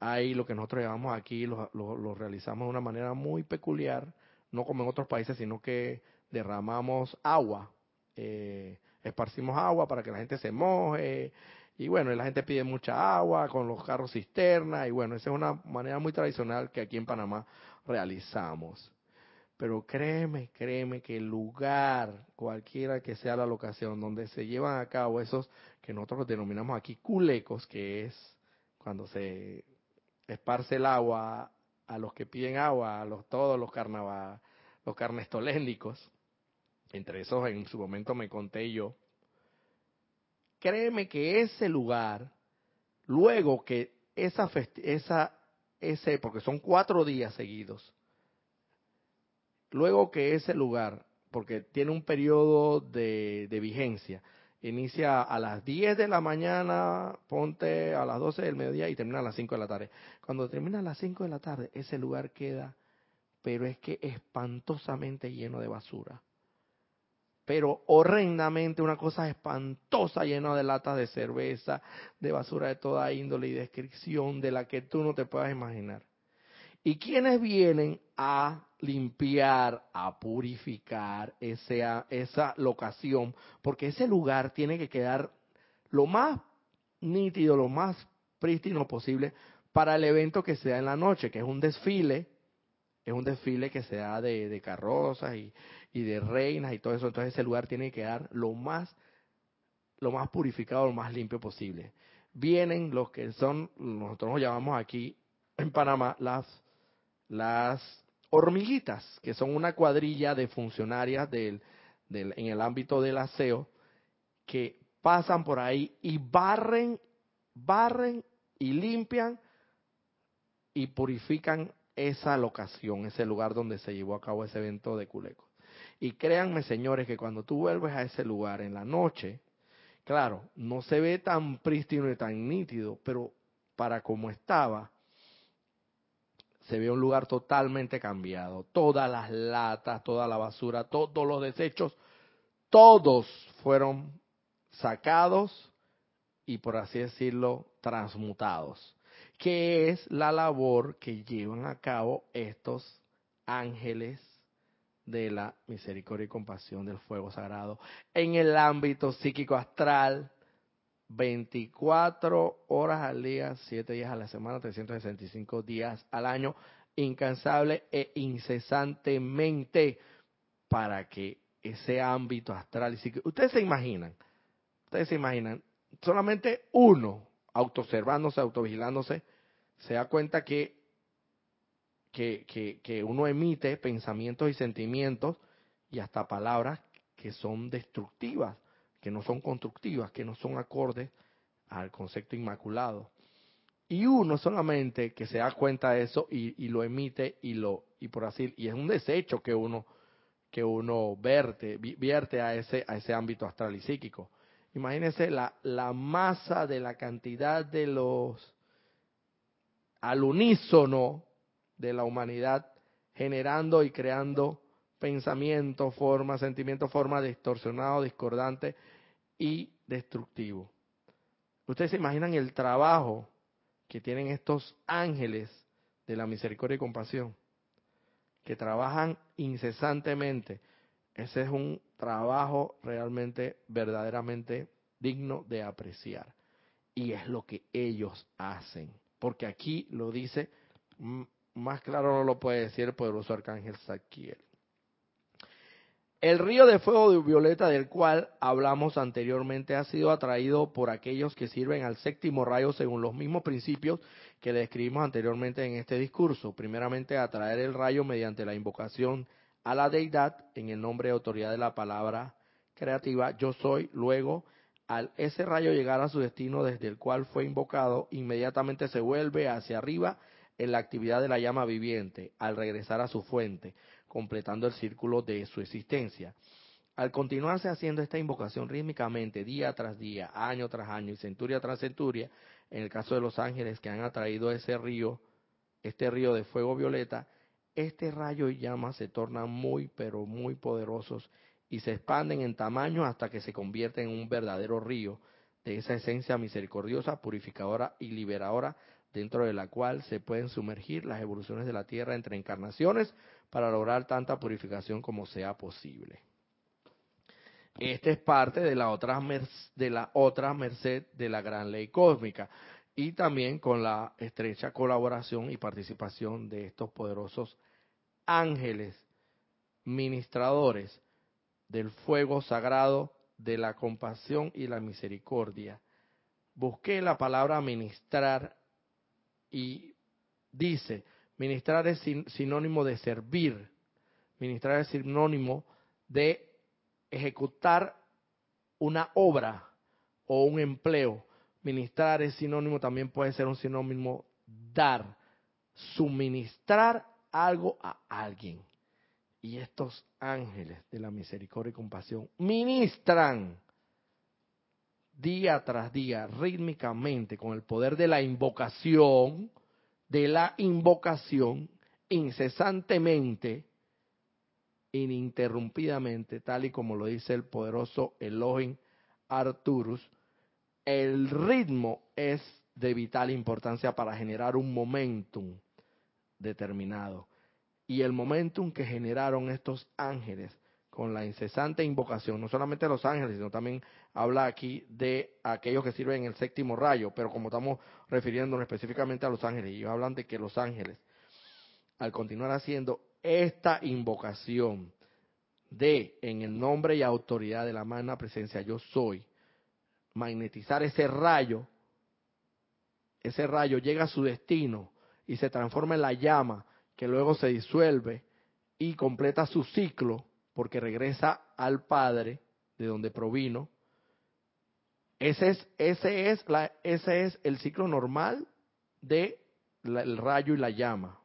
ahí lo que nosotros llamamos aquí, lo, lo, realizamos de una manera muy peculiar, no como en otros países, sino que derramamos agua, eh, esparcimos agua para que la gente se moje, y bueno, la gente pide mucha agua con los carros cisterna y bueno, esa es una manera muy tradicional que aquí en Panamá realizamos. Pero créeme, créeme que el lugar, cualquiera que sea la locación donde se llevan a cabo esos que nosotros denominamos aquí culecos, que es cuando se esparce el agua a los que piden agua, a los todos los carnaval, los carnestoléndicos, entre esos en su momento me conté yo, créeme que ese lugar, luego que esa, esa ese, porque son cuatro días seguidos, luego que ese lugar, porque tiene un periodo de, de vigencia, inicia a las 10 de la mañana, ponte a las 12 del mediodía y termina a las 5 de la tarde. Cuando termina a las 5 de la tarde, ese lugar queda, pero es que espantosamente lleno de basura pero horrendamente una cosa espantosa llena de latas de cerveza, de basura de toda índole y descripción de la que tú no te puedas imaginar. ¿Y quienes vienen a limpiar, a purificar esa, esa locación? Porque ese lugar tiene que quedar lo más nítido, lo más prístino posible para el evento que sea en la noche, que es un desfile, es un desfile que se da de, de carrozas y, y de reinas y todo eso. Entonces ese lugar tiene que quedar lo más, lo más purificado, lo más limpio posible. Vienen los que son, nosotros nos llamamos aquí en Panamá las, las hormiguitas, que son una cuadrilla de funcionarias del, del, en el ámbito del aseo, que pasan por ahí y barren, barren y limpian y purifican esa locación, ese lugar donde se llevó a cabo ese evento de Culeco. Y créanme, señores, que cuando tú vuelves a ese lugar en la noche, claro, no se ve tan prístino y tan nítido, pero para como estaba, se ve un lugar totalmente cambiado. Todas las latas, toda la basura, todos los desechos, todos fueron sacados y, por así decirlo, transmutados, que es la labor que llevan a cabo estos ángeles de la misericordia y compasión del fuego sagrado en el ámbito psíquico astral, 24 horas al día, 7 días a la semana, 365 días al año, incansable e incesantemente para que ese ámbito astral y psíquico, ustedes se imaginan, ustedes se imaginan, solamente uno, autoobservándose, autovigilándose, se da cuenta que que, que, uno emite pensamientos y sentimientos y hasta palabras que son destructivas, que no son constructivas, que no son acordes al concepto inmaculado. Y uno solamente que se da cuenta de eso y, y, lo emite y lo y por así y es un desecho que uno que uno vierte, vierte a ese a ese ámbito astral y psíquico. Imagínense la, la masa de la cantidad de los al unísono de la humanidad, generando y creando pensamiento, forma, sentimiento, forma distorsionado, discordante y destructivo. Ustedes se imaginan el trabajo que tienen estos ángeles de la misericordia y compasión, que trabajan incesantemente. Ese es un trabajo realmente, verdaderamente digno de apreciar. Y es lo que ellos hacen. Porque aquí lo dice más claro no lo puede decir el poderoso arcángel Saquiel. El río de fuego de violeta del cual hablamos anteriormente ha sido atraído por aquellos que sirven al séptimo rayo según los mismos principios que describimos anteriormente en este discurso. Primeramente, atraer el rayo mediante la invocación a la deidad en el nombre de autoridad de la palabra creativa yo soy. Luego, al ese rayo llegar a su destino desde el cual fue invocado, inmediatamente se vuelve hacia arriba en la actividad de la llama viviente, al regresar a su fuente completando el círculo de su existencia. Al continuarse haciendo esta invocación rítmicamente, día tras día, año tras año y centuria tras centuria, en el caso de los ángeles que han atraído ese río, este río de fuego violeta, este rayo y llama se tornan muy, pero muy poderosos y se expanden en tamaño hasta que se convierten en un verdadero río de esa esencia misericordiosa, purificadora y liberadora, dentro de la cual se pueden sumergir las evoluciones de la Tierra entre encarnaciones para lograr tanta purificación como sea posible. Esta es parte de la otra, de la otra merced de la gran ley cósmica y también con la estrecha colaboración y participación de estos poderosos ángeles ministradores del fuego sagrado de la compasión y la misericordia. Busqué la palabra ministrar y dice, Ministrar es sinónimo de servir. Ministrar es sinónimo de ejecutar una obra o un empleo. Ministrar es sinónimo, también puede ser un sinónimo dar, suministrar algo a alguien. Y estos ángeles de la misericordia y compasión ministran día tras día, rítmicamente, con el poder de la invocación, de la invocación incesantemente, ininterrumpidamente, tal y como lo dice el poderoso Elohim Arturus, el ritmo es de vital importancia para generar un momentum determinado. Y el momentum que generaron estos ángeles con la incesante invocación, no solamente de los ángeles, sino también habla aquí de aquellos que sirven en el séptimo rayo, pero como estamos refiriéndonos específicamente a los ángeles, ellos hablan de que los ángeles, al continuar haciendo esta invocación de, en el nombre y autoridad de la magna presencia yo soy, magnetizar ese rayo, ese rayo llega a su destino y se transforma en la llama que luego se disuelve y completa su ciclo porque regresa al Padre de donde provino. Ese es, ese es, la, ese es el ciclo normal de rayo y la llama.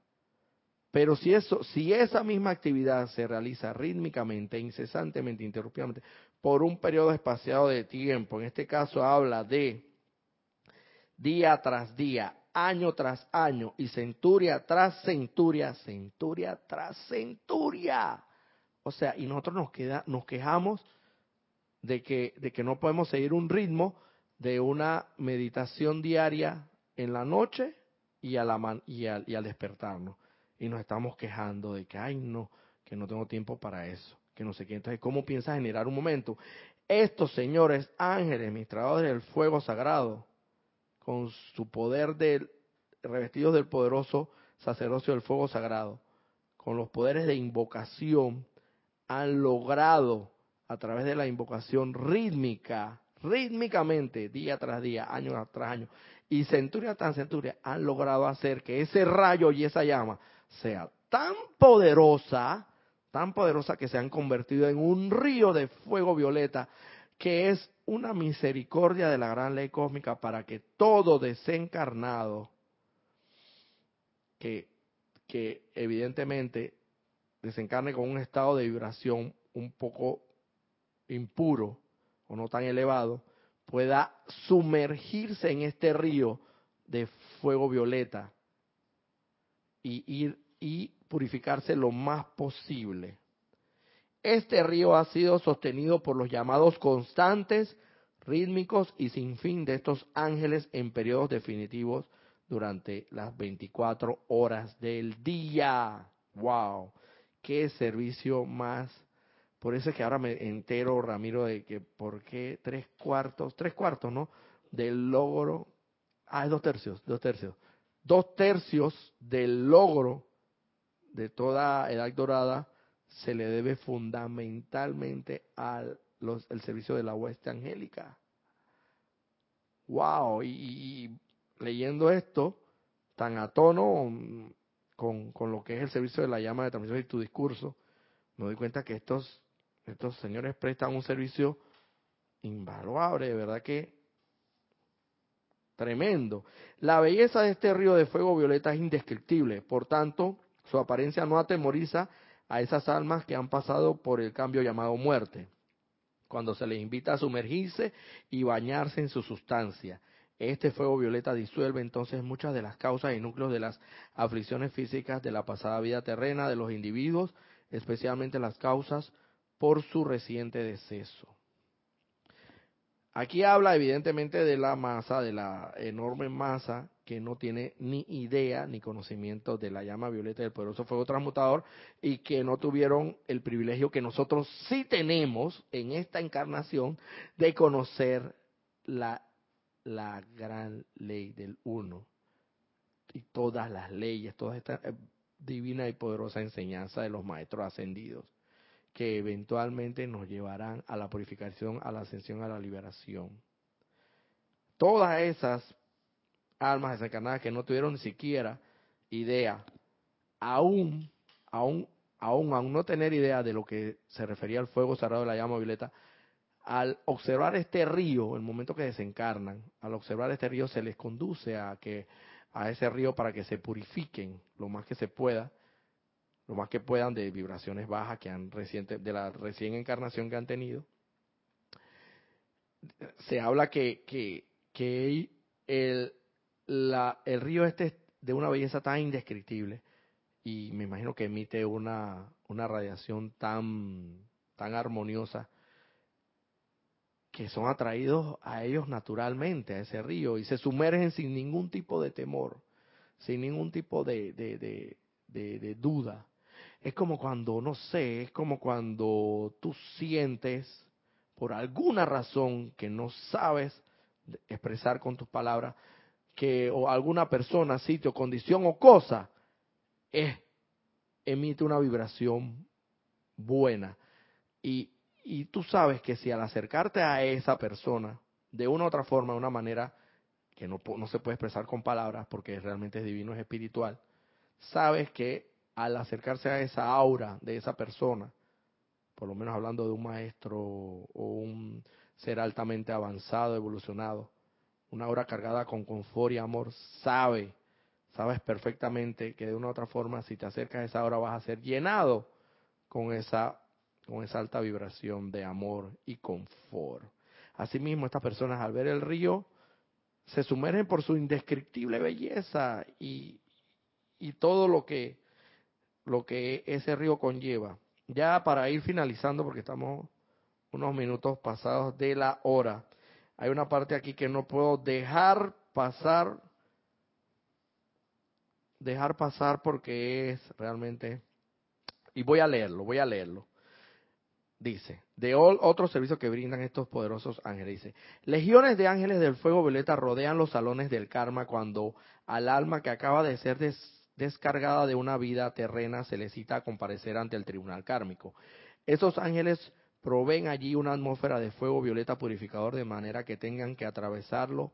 Pero si, eso, si esa misma actividad se realiza rítmicamente, incesantemente, interrumpidamente, por un periodo espaciado de tiempo, en este caso habla de día tras día, año tras año y centuria tras centuria, centuria tras centuria, o sea, y nosotros nos, queda, nos quejamos de que, de que no podemos seguir un ritmo de una meditación diaria en la noche y, al, despertarnos. Y nos estamos quejando de que, ay, no, que no tengo tiempo para eso, que no sé qué. Entonces, ¿cómo piensas generar un momento? Estos señores ángeles, administradores del fuego sagrado, con su poder del, revestidos del poderoso sacerdocio del fuego sagrado, con los poderes de invocación, han logrado a través de la invocación rítmica, rítmicamente, día tras día, año tras año, y centuria tras centuria, han logrado hacer que ese rayo y esa llama sea tan poderosa, tan poderosa que se han convertido en un río de fuego violeta, que es una misericordia de la gran ley cósmica para que todo desencarnado, que, que evidentemente desencarne con un estado de vibración un poco impuro o no tan elevado, pueda sumergirse en este río de fuego violeta y ir y purificarse lo más posible. Este río ha sido sostenido por los llamados constantes, rítmicos y sin fin de estos ángeles en periodos definitivos durante las 24 horas del día. ¡Wow! Qué servicio más. Por eso es que ahora me entero, Ramiro, de que por qué tres cuartos, tres cuartos, ¿no? Del logro, ah, es dos tercios, dos tercios. Dos tercios del logro de toda edad dorada se le debe fundamentalmente al el servicio de la hueste angélica. ¡Wow! Y, leyendo esto, tan a tono con, con, lo que es el servicio de la llama de transmisión y tu discurso, me doy cuenta que estos, estos señores prestan un servicio invaluable, de verdad que tremendo. La belleza de este río de fuego violeta es indescriptible, por tanto, su apariencia no atemoriza a esas almas que han pasado por el cambio llamado muerte, cuando se les invita a sumergirse y bañarse en su sustancia. Este fuego violeta disuelve entonces muchas de las causas y núcleos de las aflicciones físicas de la pasada vida terrena de los individuos, especialmente las causas por su reciente deceso. Aquí habla evidentemente de la masa, de la enorme masa que no tiene ni idea ni conocimiento de la llama violeta del poderoso fuego transmutador y que no tuvieron el privilegio que nosotros sí tenemos en esta encarnación de conocer la, la gran ley del uno y todas las leyes, toda esta eh, divina y poderosa enseñanza de los maestros ascendidos que eventualmente nos llevarán a la purificación, a la ascensión, a la liberación. Todas esas almas desencarnadas que no tuvieron ni siquiera idea, aún, aún, aún, aún no tener idea de lo que se refería al fuego cerrado de la llama violeta, al observar este río, el momento que desencarnan, al observar este río se les conduce a que a ese río para que se purifiquen lo más que se pueda lo más que puedan de vibraciones bajas que han reciente, de la recién encarnación que han tenido. Se habla que, que, que el, la, el río este es de una belleza tan indescriptible y me imagino que emite una, una radiación tan, tan armoniosa que son atraídos a ellos naturalmente, a ese río, y se sumergen sin ningún tipo de temor, sin ningún tipo de, de, de, duda. Es como cuando, no sé, es como cuando tú sientes por alguna razón que no sabes expresar con tus palabras, que o alguna persona, sitio, condición o cosa emite una vibración buena. Y, y tú sabes que si al acercarte a esa persona, de una u otra forma, de una manera que no, no se puede expresar con palabras porque realmente es divino, es espiritual, sabes que al acercarse a esa aura de esa persona, por lo menos hablando de un maestro o un ser altamente avanzado, evolucionado, una aura cargada con confort y amor, sabe, sabes perfectamente que de una u otra forma, si te acercas a esa aura, vas a ser llenado con esa, con esa alta vibración de amor y confort. Asimismo, estas personas al ver el río se sumergen por su indescriptible belleza y, y todo lo que lo que ese río conlleva. Ya para ir finalizando, porque estamos unos minutos pasados de la hora, hay una parte aquí que no puedo dejar pasar, dejar pasar porque es realmente, y voy a leerlo, voy a leerlo. Dice, de otro servicio que brindan estos poderosos ángeles, dice, legiones de ángeles del fuego violeta rodean los salones del karma cuando al alma que acaba de ser des descargada de una vida terrena se le cita a comparecer ante el tribunal kármico. Esos ángeles proveen allí una atmósfera de fuego violeta purificador de manera que tengan que atravesarlo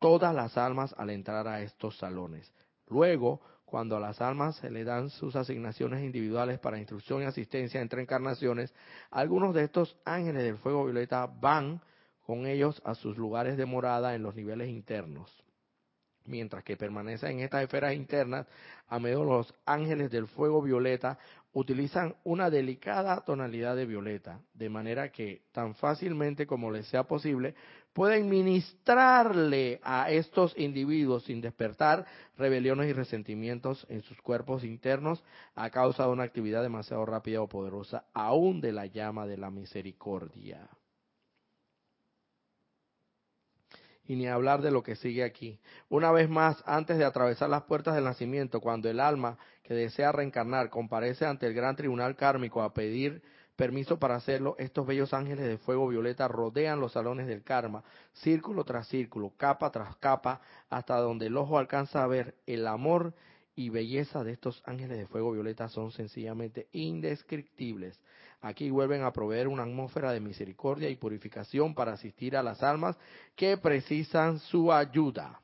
todas las almas al entrar a estos salones. Luego, cuando a las almas se le dan sus asignaciones individuales para instrucción y asistencia entre encarnaciones, algunos de estos ángeles del fuego violeta van con ellos a sus lugares de morada en los niveles internos mientras que permanece en estas esferas internas, a medio los ángeles del fuego violeta utilizan una delicada tonalidad de violeta, de manera que tan fácilmente como les sea posible, pueden ministrarle a estos individuos sin despertar rebeliones y resentimientos en sus cuerpos internos a causa de una actividad demasiado rápida o poderosa, aún de la llama de la misericordia. y ni hablar de lo que sigue aquí. Una vez más, antes de atravesar las puertas del nacimiento, cuando el alma que desea reencarnar comparece ante el gran tribunal kármico a pedir permiso para hacerlo, estos bellos ángeles de fuego violeta rodean los salones del karma, círculo tras círculo, capa tras capa, hasta donde el ojo alcanza a ver el amor y belleza de estos ángeles de fuego violeta son sencillamente indescriptibles. Aquí vuelven a proveer una atmósfera de misericordia y purificación para asistir a las almas que precisan su ayuda.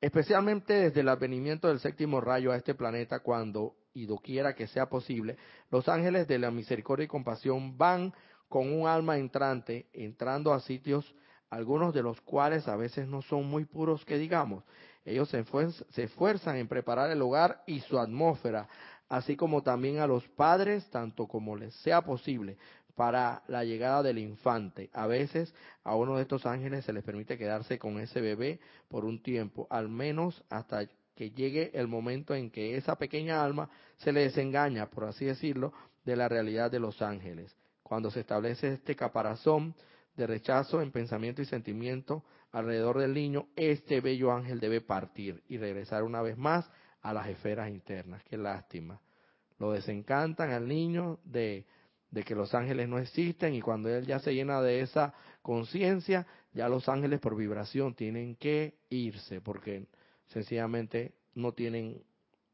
Especialmente desde el advenimiento del séptimo rayo a este planeta, cuando y doquiera que sea posible, los ángeles de la misericordia y compasión van con un alma entrante, entrando a sitios, algunos de los cuales a veces no son muy puros que digamos. Ellos se, esfuerzan en preparar el hogar y su atmósfera, así como también a los padres, tanto como les sea posible, para la llegada del infante. A veces a uno de estos ángeles se les permite quedarse con ese bebé por un tiempo, al menos hasta que llegue el momento en que esa pequeña alma se le desengaña, por así decirlo, de la realidad de los ángeles. Cuando se establece este caparazón de rechazo en pensamiento y sentimiento alrededor del niño, este bello ángel debe partir y regresar una vez más a las esferas internas. Qué lástima. Lo desencantan al niño de, de que los ángeles no existen y cuando él ya se llena de esa conciencia, ya los ángeles por vibración tienen que irse porque sencillamente no tienen,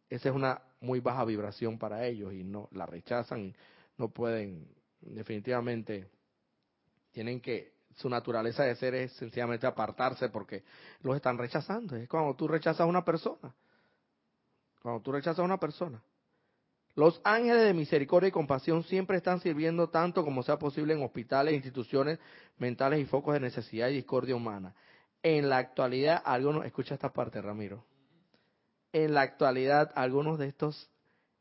esa es una muy baja vibración para ellos y no la rechazan no pueden definitivamente tienen que su naturaleza de ser es sencillamente apartarse porque los están rechazando. Es cuando tú rechazas a una persona. Cuando tú rechazas a una persona. Los ángeles de misericordia y compasión siempre están sirviendo tanto como sea posible en hospitales, instituciones mentales y focos de necesidad y discordia humana. En la actualidad, algunos, escucha esta parte, Ramiro. En la actualidad, algunos de estos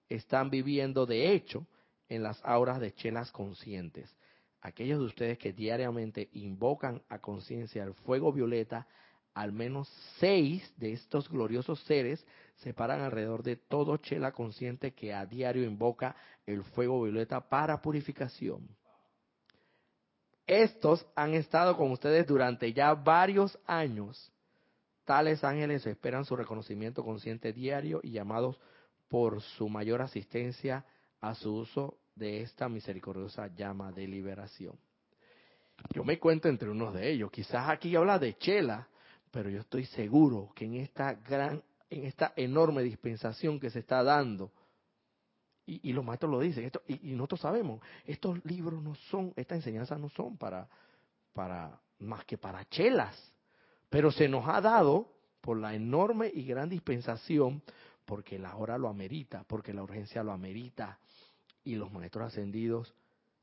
están viviendo, de hecho, en las auras de chelas conscientes. Aquellos de ustedes que diariamente invocan a conciencia el fuego violeta, al menos seis de estos gloriosos seres se paran alrededor de todo chela consciente que a diario invoca el fuego violeta para purificación. Estos han estado con ustedes durante ya varios años. Tales ángeles esperan su reconocimiento consciente diario y llamados por su mayor asistencia a su uso de esta misericordiosa llama de liberación. Yo me cuento entre unos de ellos. Quizás aquí habla de Chela, pero yo estoy seguro que en esta gran, en esta enorme dispensación que se está dando, y, los maestros lo dicen, esto, y, nosotros sabemos, estos libros no son, estas enseñanzas no son para, para, más que para chelas, pero se nos ha dado por la enorme y gran dispensación, porque la hora lo amerita, porque la urgencia lo amerita, y los maestros ascendidos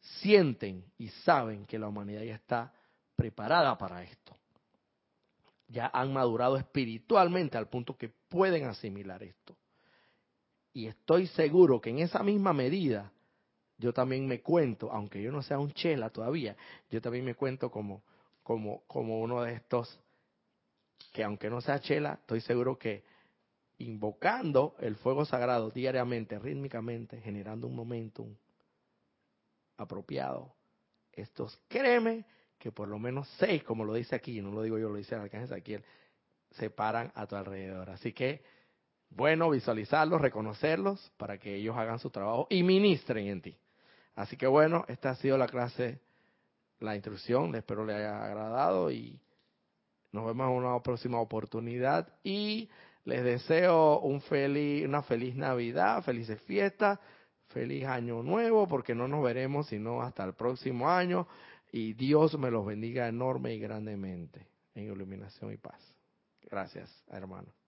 sienten y saben que la humanidad ya está preparada para esto. Ya han madurado espiritualmente al punto que pueden asimilar esto. Y estoy seguro que en esa misma medida yo también me cuento, aunque yo no sea un chela todavía, yo también me cuento como, como, como uno de estos que aunque no sea chela, estoy seguro que invocando el fuego sagrado diariamente, rítmicamente, generando un momentum apropiado, estos, créeme, que por lo menos seis, como lo dice aquí, no lo digo yo, lo dice el arcángel Saquiel, se paran a tu alrededor. Así que bueno visualizarlos, reconocerlos para que ellos hagan su trabajo y ministren en ti. Así que bueno, esta ha sido la clase, la instrucción, espero le haya agradado y nos vemos en una próxima oportunidad y les deseo un feliz, una feliz Navidad, felices fiestas, feliz año nuevo, porque no nos veremos sino hasta el próximo año y Dios me los bendiga enorme y grandemente en iluminación y paz. Gracias, hermano.